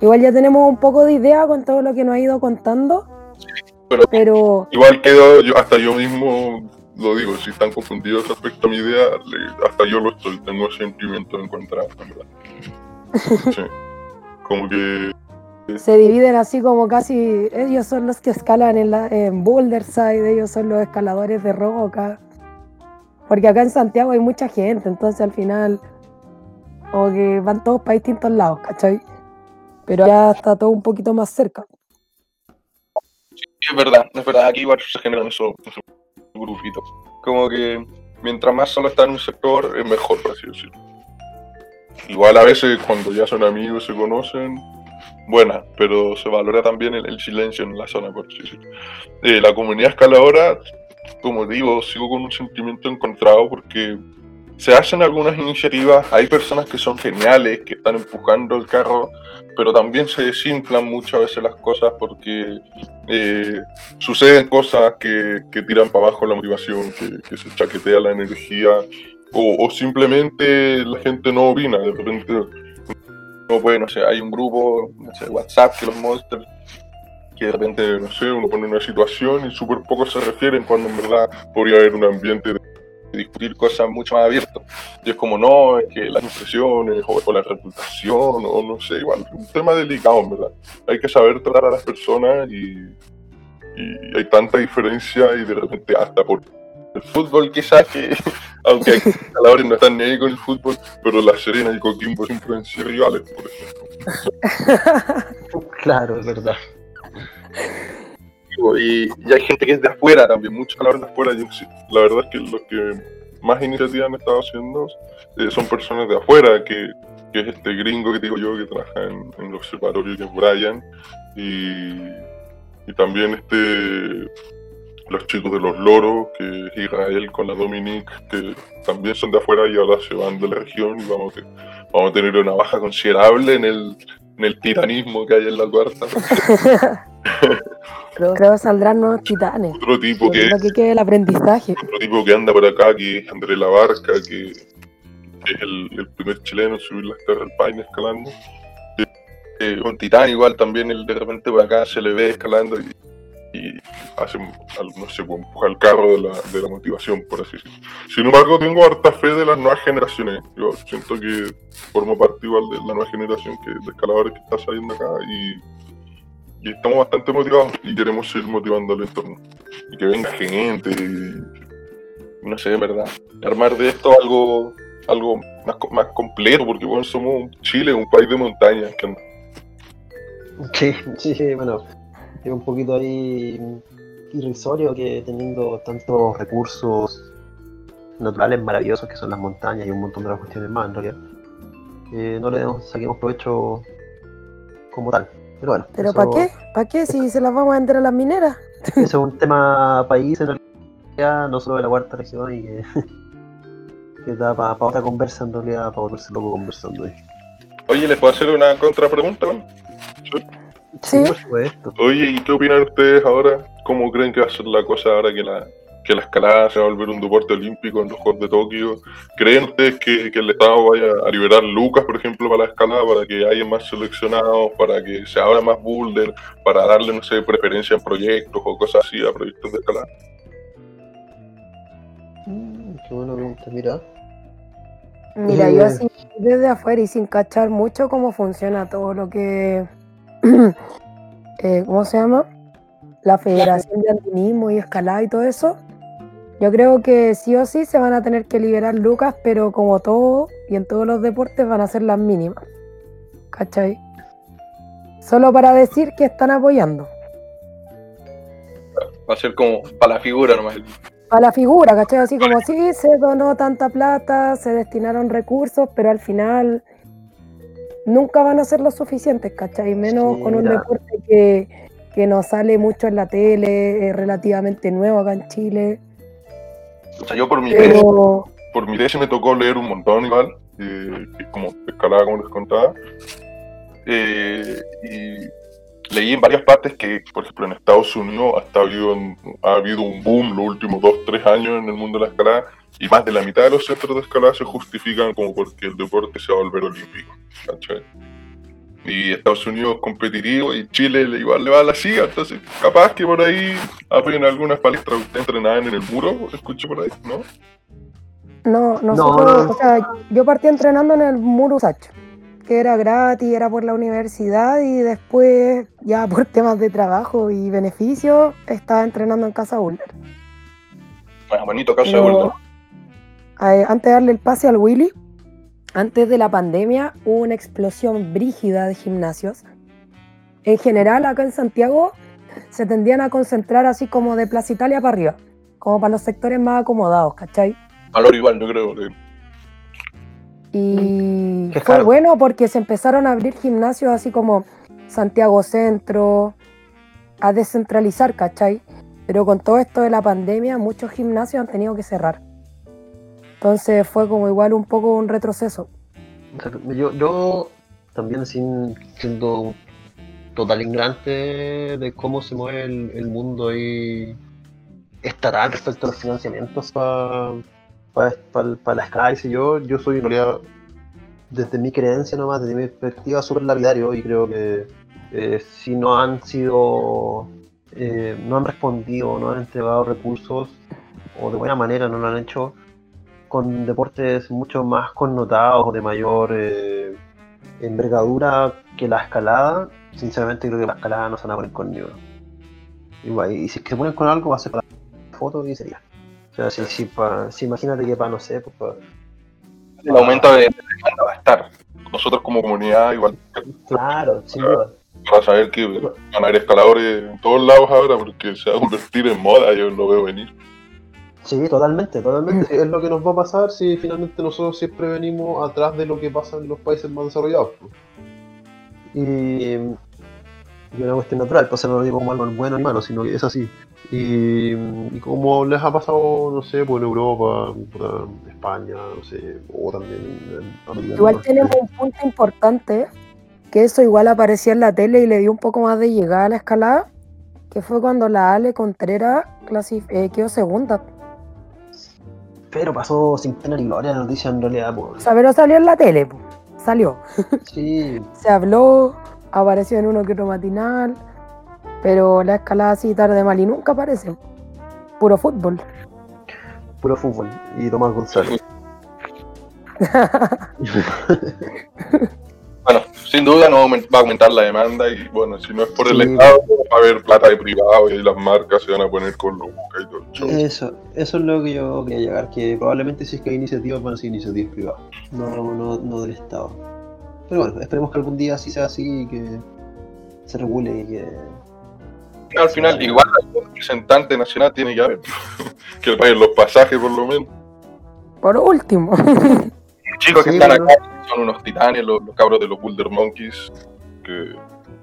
Igual ya tenemos un poco de idea con todo lo que nos ha ido contando, Pero pero igual quedo, yo, hasta yo mismo lo digo, si están confundidos respecto a mi idea, le- hasta yo lo estoy, tengo sentimientos encontrados, en verdad. Sí. Como que se dividen así como casi, ellos son los que escalan en, la, en Boulderside, ellos son los escaladores de roca. Porque acá en Santiago hay mucha gente, entonces al final, como que van todos para distintos lados, ¿cachai? Pero ya está todo un poquito más cerca. es verdad, es verdad, aquí igual se generan esos, esos Como que mientras más solo está en un sector, es mejor, por así decirlo. Igual a veces cuando ya son amigos, se conocen, buena, pero se valora también el, el silencio en la zona, por así decirlo. Eh, la comunidad escaladora, como digo, sigo con un sentimiento encontrado porque se hacen algunas iniciativas, hay personas que son geniales, que están empujando el carro, pero también se desinflan muchas veces las cosas porque eh, suceden cosas que, que tiran para abajo la motivación, que, se chaquetea la energía, o, o simplemente la gente no opina, de repente no puede, no sé, hay un grupo, no sé, WhatsApp que los monsters, que de repente, no sé, uno pone una situación y súper pocos se refieren cuando en verdad podría haber un ambiente de discutir cosas mucho más abierto. Y es como, no, es que las impresiones o, o la reputación, o no sé, igual, un tema delicado, verdad. Hay que saber tratar a las personas y, y hay tanta diferencia y de repente hasta por el fútbol quizás que, aunque hay escaladores no están ni ahí con el fútbol, pero La Serena y Coquimbo siempre han sido rivales, por ejemplo. Claro, es verdad. Y, y hay gente que es de afuera también, muchos escaladores de afuera. Yo, la verdad es que los que más iniciativas han estado haciendo eh, son personas de afuera, que, que es este gringo que digo yo que trabaja en, en el observatorio, que es Brian, y, y también este los chicos de los loros, que es Israel con la Dominique, que también son de afuera y ahora se van de la región y vamos, que, vamos a tener una baja considerable en el, en el tiranismo que hay en la cuarta. Creo, creo que saldrán nuevos titanes. Otro tipo que que el aprendizaje. otro tipo que anda por acá, que es André La Barca, que es el, el primer chileno en subir las Terras del Paine escalando. Eh, un titán igual también, el de repente por acá se le ve escalando y, y hace, al- no sé, pues, empuja el carro de la, de la motivación, por así decirlo. Sin embargo, tengo harta fe de las nuevas generaciones. Yo siento que formo parte igual de la nueva generación que, de escaladores que está saliendo acá y, y estamos bastante motivados y queremos seguir motivando al entorno. Y que venga gente y, no sé, de verdad, armar de esto algo algo más, más completo, porque bueno, somos Chile, un país de montañas, que Sí, sí, bueno, es un poquito ahí irrisorio que teniendo tantos recursos naturales maravillosos que son las montañas y un montón de otras cuestiones más en realidad, que no le saquemos provecho como tal. Pero bueno, ¿Pero para qué? ¿Para qué si se las vamos a vender a las mineras? Eso es un tema país en realidad, no solo de la cuarta región y que, que da para otra conversa en realidad, para volverse loco conversando ahí. Oye, ¿les puedo hacer una contrapregunta? man? Sí. por supuesto. Oye, ¿y qué opinan ustedes ahora? ¿Cómo creen que va a ser la cosa ahora que la, que la escalada se va a volver un deporte olímpico en los Juegos de Tokio? ¿Creen ustedes que, que el Estado vaya a liberar lucas, por ejemplo, para la escalada, para que haya más seleccionados, para que se abra más boulder, para darle, no sé, preferencia en proyectos o cosas así a proyectos de escalada? Mm, qué buena pregunta, mira. Mira, yo así desde afuera y sin cachar mucho cómo funciona todo lo que. eh, ¿Cómo se llama? La Federación de Alpinismo y Escalada y todo eso. Yo creo que sí o sí se van a tener que liberar lucas, pero como todo y en todos los deportes van a ser las mínimas. ¿Cachai? Solo para decir que están apoyando. Va a ser como para la figura nomás. a la figura, ¿cachai? Así como sí, se donó tanta plata, se destinaron recursos, pero al final nunca van a ser lo suficientes, ¿cachai? Menos Sí, con un deporte que, que nos sale mucho en la tele, es relativamente nuevo acá en Chile. O sea, yo por mi tesis, Pero por mi tesis me tocó leer un montón igual, eh, como escalada, como les contaba. Eh, y leí en varias partes que, por ejemplo, en Estados Unidos hasta ha habido, un- ha habido un boom los últimos dos, tres años en el mundo de la escalada, y más de la mitad de los centros de escalada se justifican como porque el deporte se va a volver olímpico. ¿cachai? Y Estados Unidos competitivo y Chile le- igual le va a la siga, entonces capaz que por ahí apoyen algunas palestras que entrenaban en el muro, escuché por ahí, ¿no? no, nosotros, no, no. o sea, yo partí entrenando en el Murusach, que era gratis, era por la universidad y después, ya por temas de trabajo y beneficios, estaba entrenando en Casa Boulder. Bueno, bonito caso de Pero, vuelta. eh, antes de darle el pase al Willy, antes de la pandemia hubo una explosión brígida de gimnasios. En general, acá en Santiago se tendían a concentrar así como de Plaza Italia para arriba, como para los sectores más acomodados, ¿cachai? Valor igual, yo creo. que- Y Qué fue caro. bueno porque se empezaron a abrir gimnasios así como Santiago Centro, a descentralizar, ¿cachai? Pero con todo esto de la pandemia, muchos gimnasios han tenido que cerrar. Entonces fue como igual un poco un retroceso. Yo, yo también sin siendo total ignorante de cómo se mueve el, mundo ahí estatal respecto a los financiamientos para la escala, y sé yo, yo soy en realidad desde mi creencia nomás, desde mi perspectiva súper lapidario y creo que eh, si no han sido eh, no han respondido, no han entregado recursos o de buena manera no lo han hecho con deportes mucho más connotados o de mayor eh, envergadura que la escalada, sinceramente creo que la escalada no se van a poner con ni uno. Igual, y si es que se ponen con algo va a ser para la foto y sería. O sea, si, si, pa- si imagínate que para, no sé, pues, El aumento de demanda va a estar. Nosotros como comunidad igual claro, sin duda. para saber que van a haber escaladores en todos lados ahora porque se va a convertir en moda, yo lo veo venir. Sí, totalmente, totalmente. Es lo que nos va a pasar si finalmente nosotros siempre venimos atrás de lo que pasa en los países más desarrollados. pues. Y, y una cuestión natural, pues no lo digo como algo bueno ni malo, sino que es así. Y, y como les ha pasado, no sé, pues en Europa, puta, España, no sé, o también en Igual tenemos un punto importante, que eso igual aparecía en la tele y le dio un poco más de llegada a la escalada, que fue cuando la Ale Contreras eh, quedó segunda. Pero pasó sin pena ni gloria la noticia en realidad, O pues. sea, pero salió en la tele, po. salió. Sí, Se habló, apareció en uno que otro matinal, pero la escalada así tarde mal y nunca aparece. Puro fútbol. puro fútbol. Y Tomás González. Sin duda no va a aumentar la demanda y bueno, si no es por el Sí. Estado, va a haber plata de privado y las marcas se van a poner con los y todo el show. Eso, eso es lo que yo quería llegar, que probablemente si es que hay iniciativas van a ser iniciativas privadas, no, no, no del Estado. Pero bueno, esperemos que algún día sí sea así y que se regule y que... Al final, igual el representante nacional tiene que haber que le paguen los pasajes por lo menos. Por último. Los chicos que están acá son unos titanes, los, los cabros de los Boulder Monkeys, que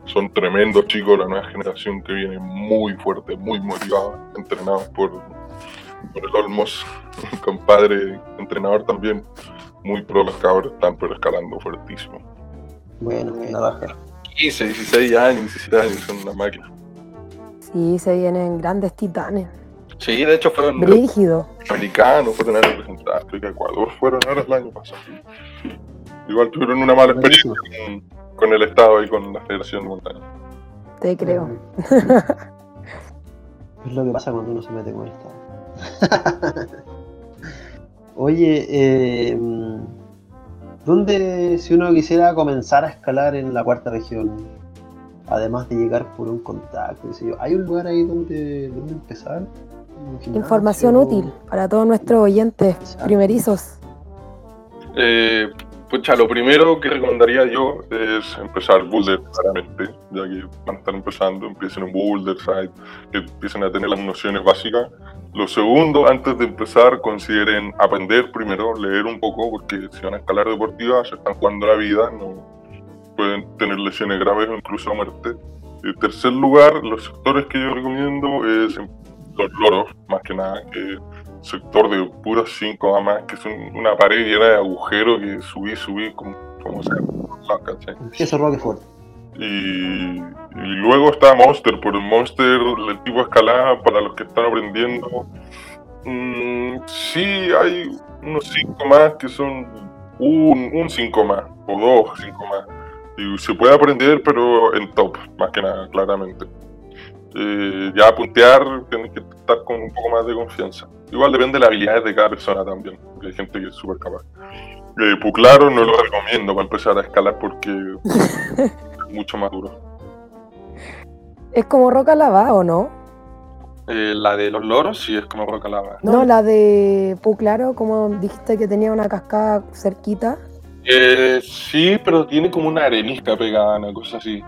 son tremendos chicos, la nueva generación que viene muy fuerte, muy motivada, entrenados por, por el Olmos, un compadre entrenador también, muy pro los cabros, están pero escalando fuertísimo. Bueno, la baja. 15, 16 años, 17 años, son una máquina. Sí, se vienen grandes titanes. Sí, de hecho fueron Brígido. americanos, fueron a representar, creo que Ecuador fueron ahora el año pasado. Igual tuvieron una mala experiencia con, con el Estado y con la Federación de Montaña. Te creo. Es lo que pasa cuando uno se mete con el Estado. Oye, eh, ¿dónde, si uno quisiera comenzar a escalar en la cuarta región, además de llegar por un contacto, qué sé yo, ¿hay un lugar ahí donde, donde empezar? Información útil para todos nuestros oyentes primerizos. Eh, pucha, lo primero que recomendaría yo es empezar Boulder, claramente, ya que van a estar empezando, empiecen en Boulder, site, que empiecen a tener las nociones básicas. Lo segundo, antes de empezar, consideren aprender primero, leer un poco, porque si van a escalar deportiva, se están jugando la vida, no pueden tener lesiones graves o incluso muerte. En tercer lugar, los sectores que yo recomiendo es los loros, más que nada, que sector de puros 5 a más, que es un- una pared llena de agujeros que subí, subí, como, como sea, ¿cachai? Roquefort. Y, y luego está Monster, por el Monster, el tipo de escalada para los que están aprendiendo. Mm, sí, hay unos 5 más que son un 5 más, o dos 5 más. Y se puede aprender, pero en top, más que nada, claramente. Eh, ya puntear, tienes que estar con un poco más de confianza. Igual depende de las habilidades de cada persona también, porque hay gente que es súper capaz. Eh, Puclaro no lo recomiendo para empezar a escalar porque es mucho más duro. Es como roca lava, ¿o no? Eh, la de los loros sí es como roca lava. No, la de Puclaro, como dijiste que tenía una cascada cerquita. Eh, sí, pero tiene como una arenisca pegada, una cosa así.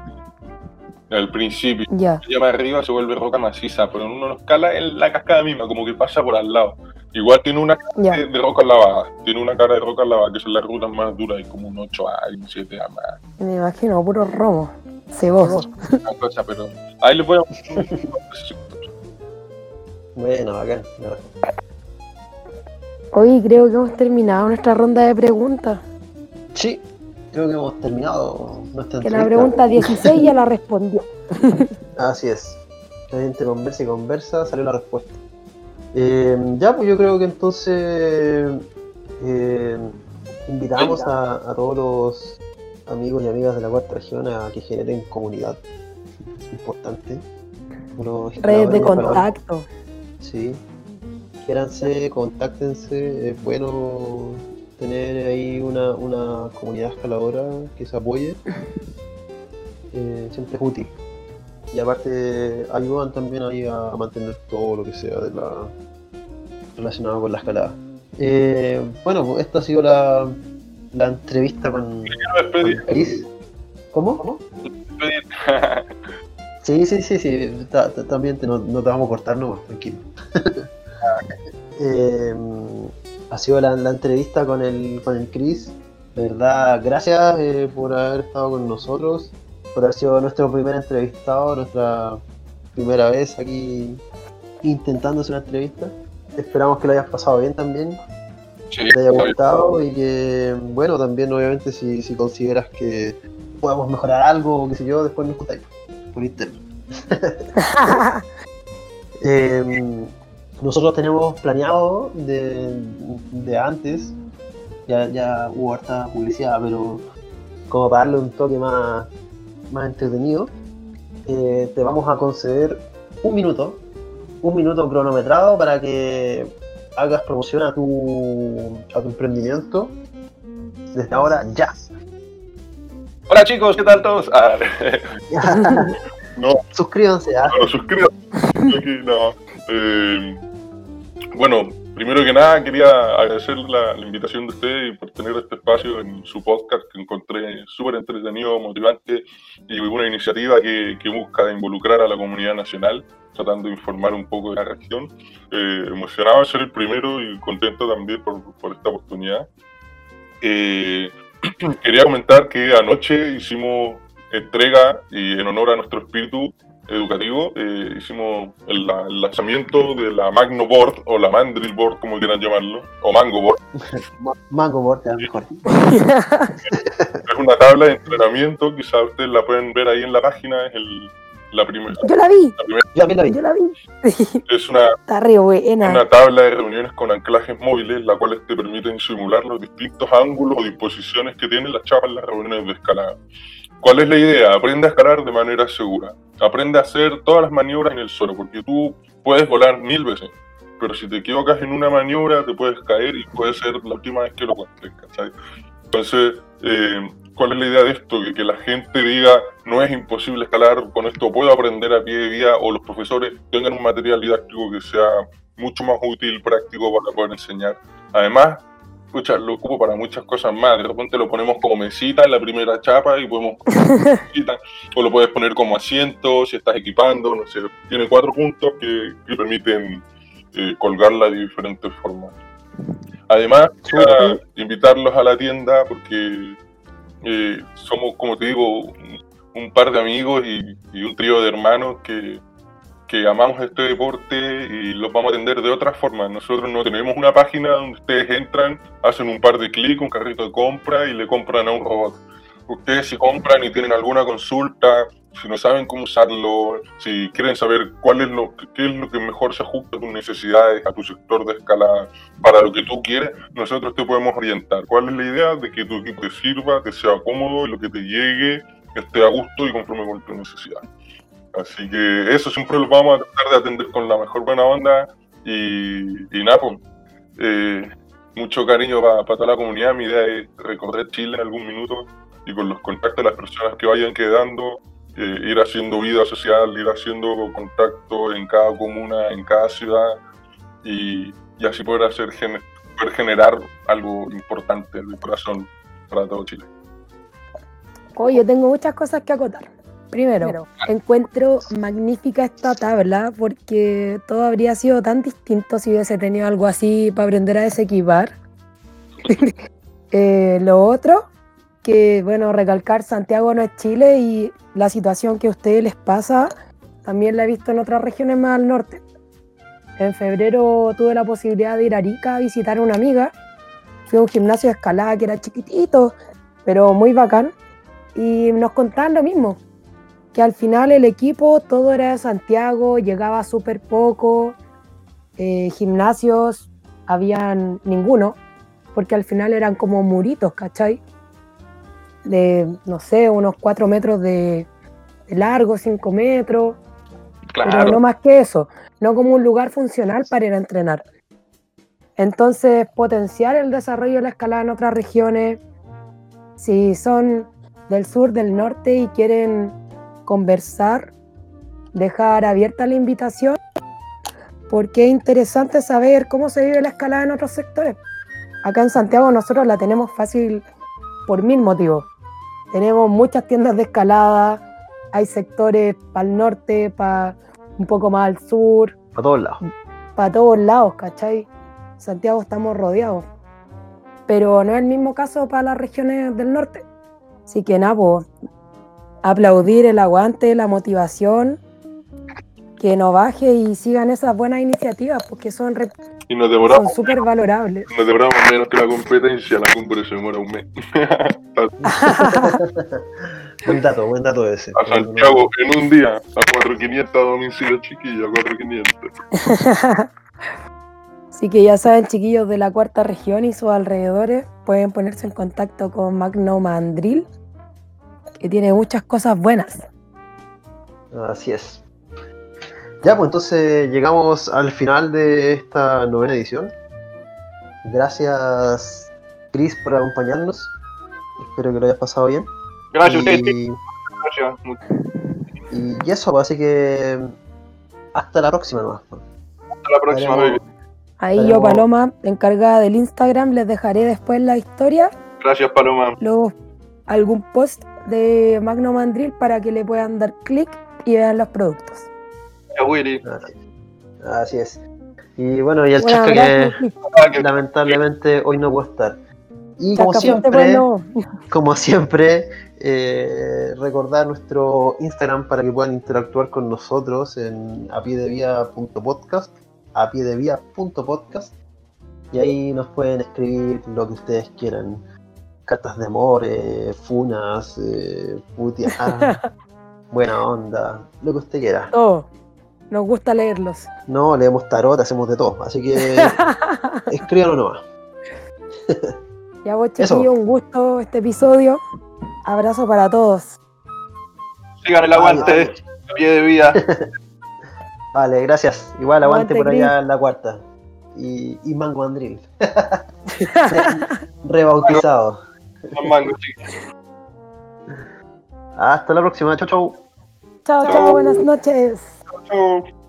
Al principio. Ya. Más arriba se vuelve roca maciza, pero uno no escala en la cascada misma, como que pasa por al lado. Igual tiene una cara de, de roca lavada, tiene una cara de roca lavada, que son las rutas más duras, hay como un 8A y un 7A más, Me imagino, puro romo. Ceboso. una cosa, pero ahí les voy a Bueno, bacán. Hoy creo que hemos terminado nuestra ronda de preguntas. Sí, creo que hemos terminado nuestra Que la pregunta 16 ya la respondió. Así es. La gente conversa y conversa, salió la respuesta. Eh, ya, pues yo creo que entonces eh, invitamos a, a todos los amigos y amigas de la cuarta región a que generen comunidad. Es importante. Los Redes de contacto. Sí. Quiéranse, contáctense. Es bueno tener ahí una, una comunidad escaladora que se apoye. Eh, siempre es útil. Y aparte ayudan también ahí a, a mantener todo lo que sea de la relacionado con la escalada. Eh, bueno, pues esta ha sido la, la entrevista con, con Chris. ¿Cómo? ¿Cómo? Sí, sí, sí, sí. ta- ta- también te- no, no te vamos a cortar nomás, tranquilo. Eh, ha sido la, la entrevista con el, con el Chris. De verdad, gracias eh, por haber estado con nosotros, por haber sido nuestro primer entrevistado, nuestra primera vez aquí intentando hacer una entrevista. Esperamos que lo hayas pasado bien también, Sí, que te haya gustado y que, bueno, también obviamente si, si consideras que podamos mejorar algo o qué sé yo, después nos contáis por interno. Eh, nosotros tenemos planeado de, de antes, ya, ya hubo harta publicidad, pero como para darle un toque más, más entretenido, eh, te vamos a conceder un minuto, un minuto cronometrado para que hagas promoción a tu, a tu emprendimiento desde ahora ya. Hola chicos, ¿qué tal todos? Ah, no, Suscríbanse ¿ah? no, suscríbanse. Aquí, no. Eh, bueno, primero que nada quería agradecer la, la invitación de ustedes y por tener este espacio en su podcast que encontré súper entretenido, motivante y una iniciativa que, que busca involucrar a la comunidad nacional, tratando de informar un poco de la región. Eh, emocionado de ser el primero y contento también por, por esta oportunidad. Eh, quería comentar que anoche hicimos entrega y en honor a nuestro espíritu educativo, eh, hicimos el, la- el lanzamiento de la Magno Board o la Mandrill Board, como quieran llamarlo, o Mango Board. Ma- Mango Board, mejor. Es una tabla de entrenamiento, quizás ustedes la pueden ver ahí en la página, es el, la, primera, Yo la vi, la primera. Yo la vi. yo la vi. Es una, Está re buena. una tabla de reuniones con anclajes móviles, las cuales te permiten simular los distintos ángulos o disposiciones que tienen las chapas en las reuniones de escalada. ¿Cuál es la idea? Aprende a escalar de manera segura. Aprende a hacer todas las maniobras en el suelo, porque tú puedes volar mil veces, pero si te equivocas en una maniobra te puedes caer y puede ser la última vez que lo cuentes, ¿cachai? Entonces, eh, ¿cuál es la idea de esto? Que, que la gente diga, no es imposible escalar, con esto puedo aprender a pie de vía, o los profesores tengan un material didáctico que sea mucho más útil, práctico para poder enseñar. Además, escucha, lo ocupo para muchas cosas más. De repente lo ponemos como mesita en la primera chapa y podemos o lo puedes poner como asiento si estás equipando, no sé. Tiene cuatro puntos que, que permiten eh, colgarla de diferentes formas. Además, invitarlos a la tienda porque eh, somos, como te digo, un, un par de amigos y, y un trío de hermanos que, que amamos este deporte y los vamos a atender de otra forma. Nosotros no tenemos una página donde ustedes entran, hacen un par de clics, un carrito de compra y le compran a un robot. Ustedes si compran y tienen alguna consulta, si no saben cómo usarlo, si quieren saber cuál es lo, qué es lo que mejor se ajusta a tus necesidades, a tu sector de escalada, para lo que tú quieres, nosotros te podemos orientar. ¿Cuál es la idea? De que tu equipo te sirva, que sea cómodo lo que te llegue esté a gusto y conforme con tu necesidad. Así que eso siempre lo vamos a tratar de atender con la mejor buena onda y, y nada, pues, eh, mucho cariño para toda la comunidad. Mi idea es recorrer Chile en algún minuto y con los contactos de las personas que vayan quedando, eh, ir haciendo vida social, ir haciendo contacto en cada comuna, en cada ciudad y, y así poder, hacer, poder generar algo importante de corazón para todo Chile. Oye, yo tengo muchas cosas que acotar. Primero, encuentro magnífica esta tabla porque todo habría sido tan distinto si hubiese tenido algo así para aprender a desequipar. Eh, lo otro, que bueno, recalcar Santiago no es Chile y la situación que a ustedes les pasa también la he visto en otras regiones más al norte. En febrero tuve la posibilidad de ir a Arica a visitar a una amiga. Fui a un gimnasio de escalada que era chiquitito, pero muy bacán. Y nos contaban lo mismo, que al final el equipo todo era de Santiago, llegaba súper poco, eh, gimnasios habían ninguno, porque al final eran como muritos, ¿cachai? De, no sé, unos 4 metros de, de largo, 5 metros, pero no más que eso, no como un lugar funcional para ir a entrenar. Entonces, potenciar el desarrollo de la escalada en otras regiones, si son del sur, del norte y quieren conversar, dejar abierta la invitación, porque es interesante saber cómo se vive la escalada en otros sectores. Acá en Santiago nosotros la tenemos fácil por mil motivos. Tenemos muchas tiendas de escalada, hay sectores para el norte, para un poco más al sur, A todos lados. para todos lados, ¿cachai? Santiago estamos rodeados. Pero no es el mismo caso para las regiones del norte. Así que nada, po, aplaudir el aguante, la motivación, que no baje y sigan esas buenas iniciativas, porque son re- Y nos Son demoramos, súper valorables. nos demoramos menos que la competencia, la cumbre se demora un mes. Buen dato, buen dato ese. A Santiago en un día, a 4500 a domicilio chiquillo, a 4500. Así que ya saben, chiquillos de la cuarta región y sus alrededores, pueden ponerse en contacto con Magno Mandril, que tiene muchas cosas buenas. Así es. Ya, pues entonces llegamos al final de esta novena edición. Gracias, Chris, por acompañarnos. Espero que lo hayas pasado bien. Gracias y, gracias. y- y eso, pues, así que hasta la próxima nomás. pues. Hasta la próxima, baby. Ahí yo, Paloma, encargada del Instagram, les dejaré después la historia, Gracias, Paloma. luego algún post de Magno Mandril para que le puedan dar clic y vean los productos. Willy. Así, es. Y bueno, y el que Chris. Ah, que- lamentablemente hoy no puede estar. Y como siempre, como siempre, eh, recordar nuestro Instagram para que puedan interactuar con nosotros en apiedevía.podcast, apiedevía.podcast, y ahí nos pueden escribir lo que ustedes quieran. Cartas de amor, eh, funas, eh, putear, buena onda, lo que usted quiera. Todo. Nos gusta leerlos. No, leemos tarot, hacemos de todo, así que escríbanlo nomás. Ya vos, Eso. chiquillos, un gusto este episodio. Abrazo para todos. Sigan el aguante, a pie de vida. Vale, gracias. Igual aguante, Aguante, por allá en la cuarta. Y, y Mango Andril. Re- rebautizado. Los mangos, chicos. Hasta la próxima. Chau, chau. Chao, chao, buenas noches. Chao.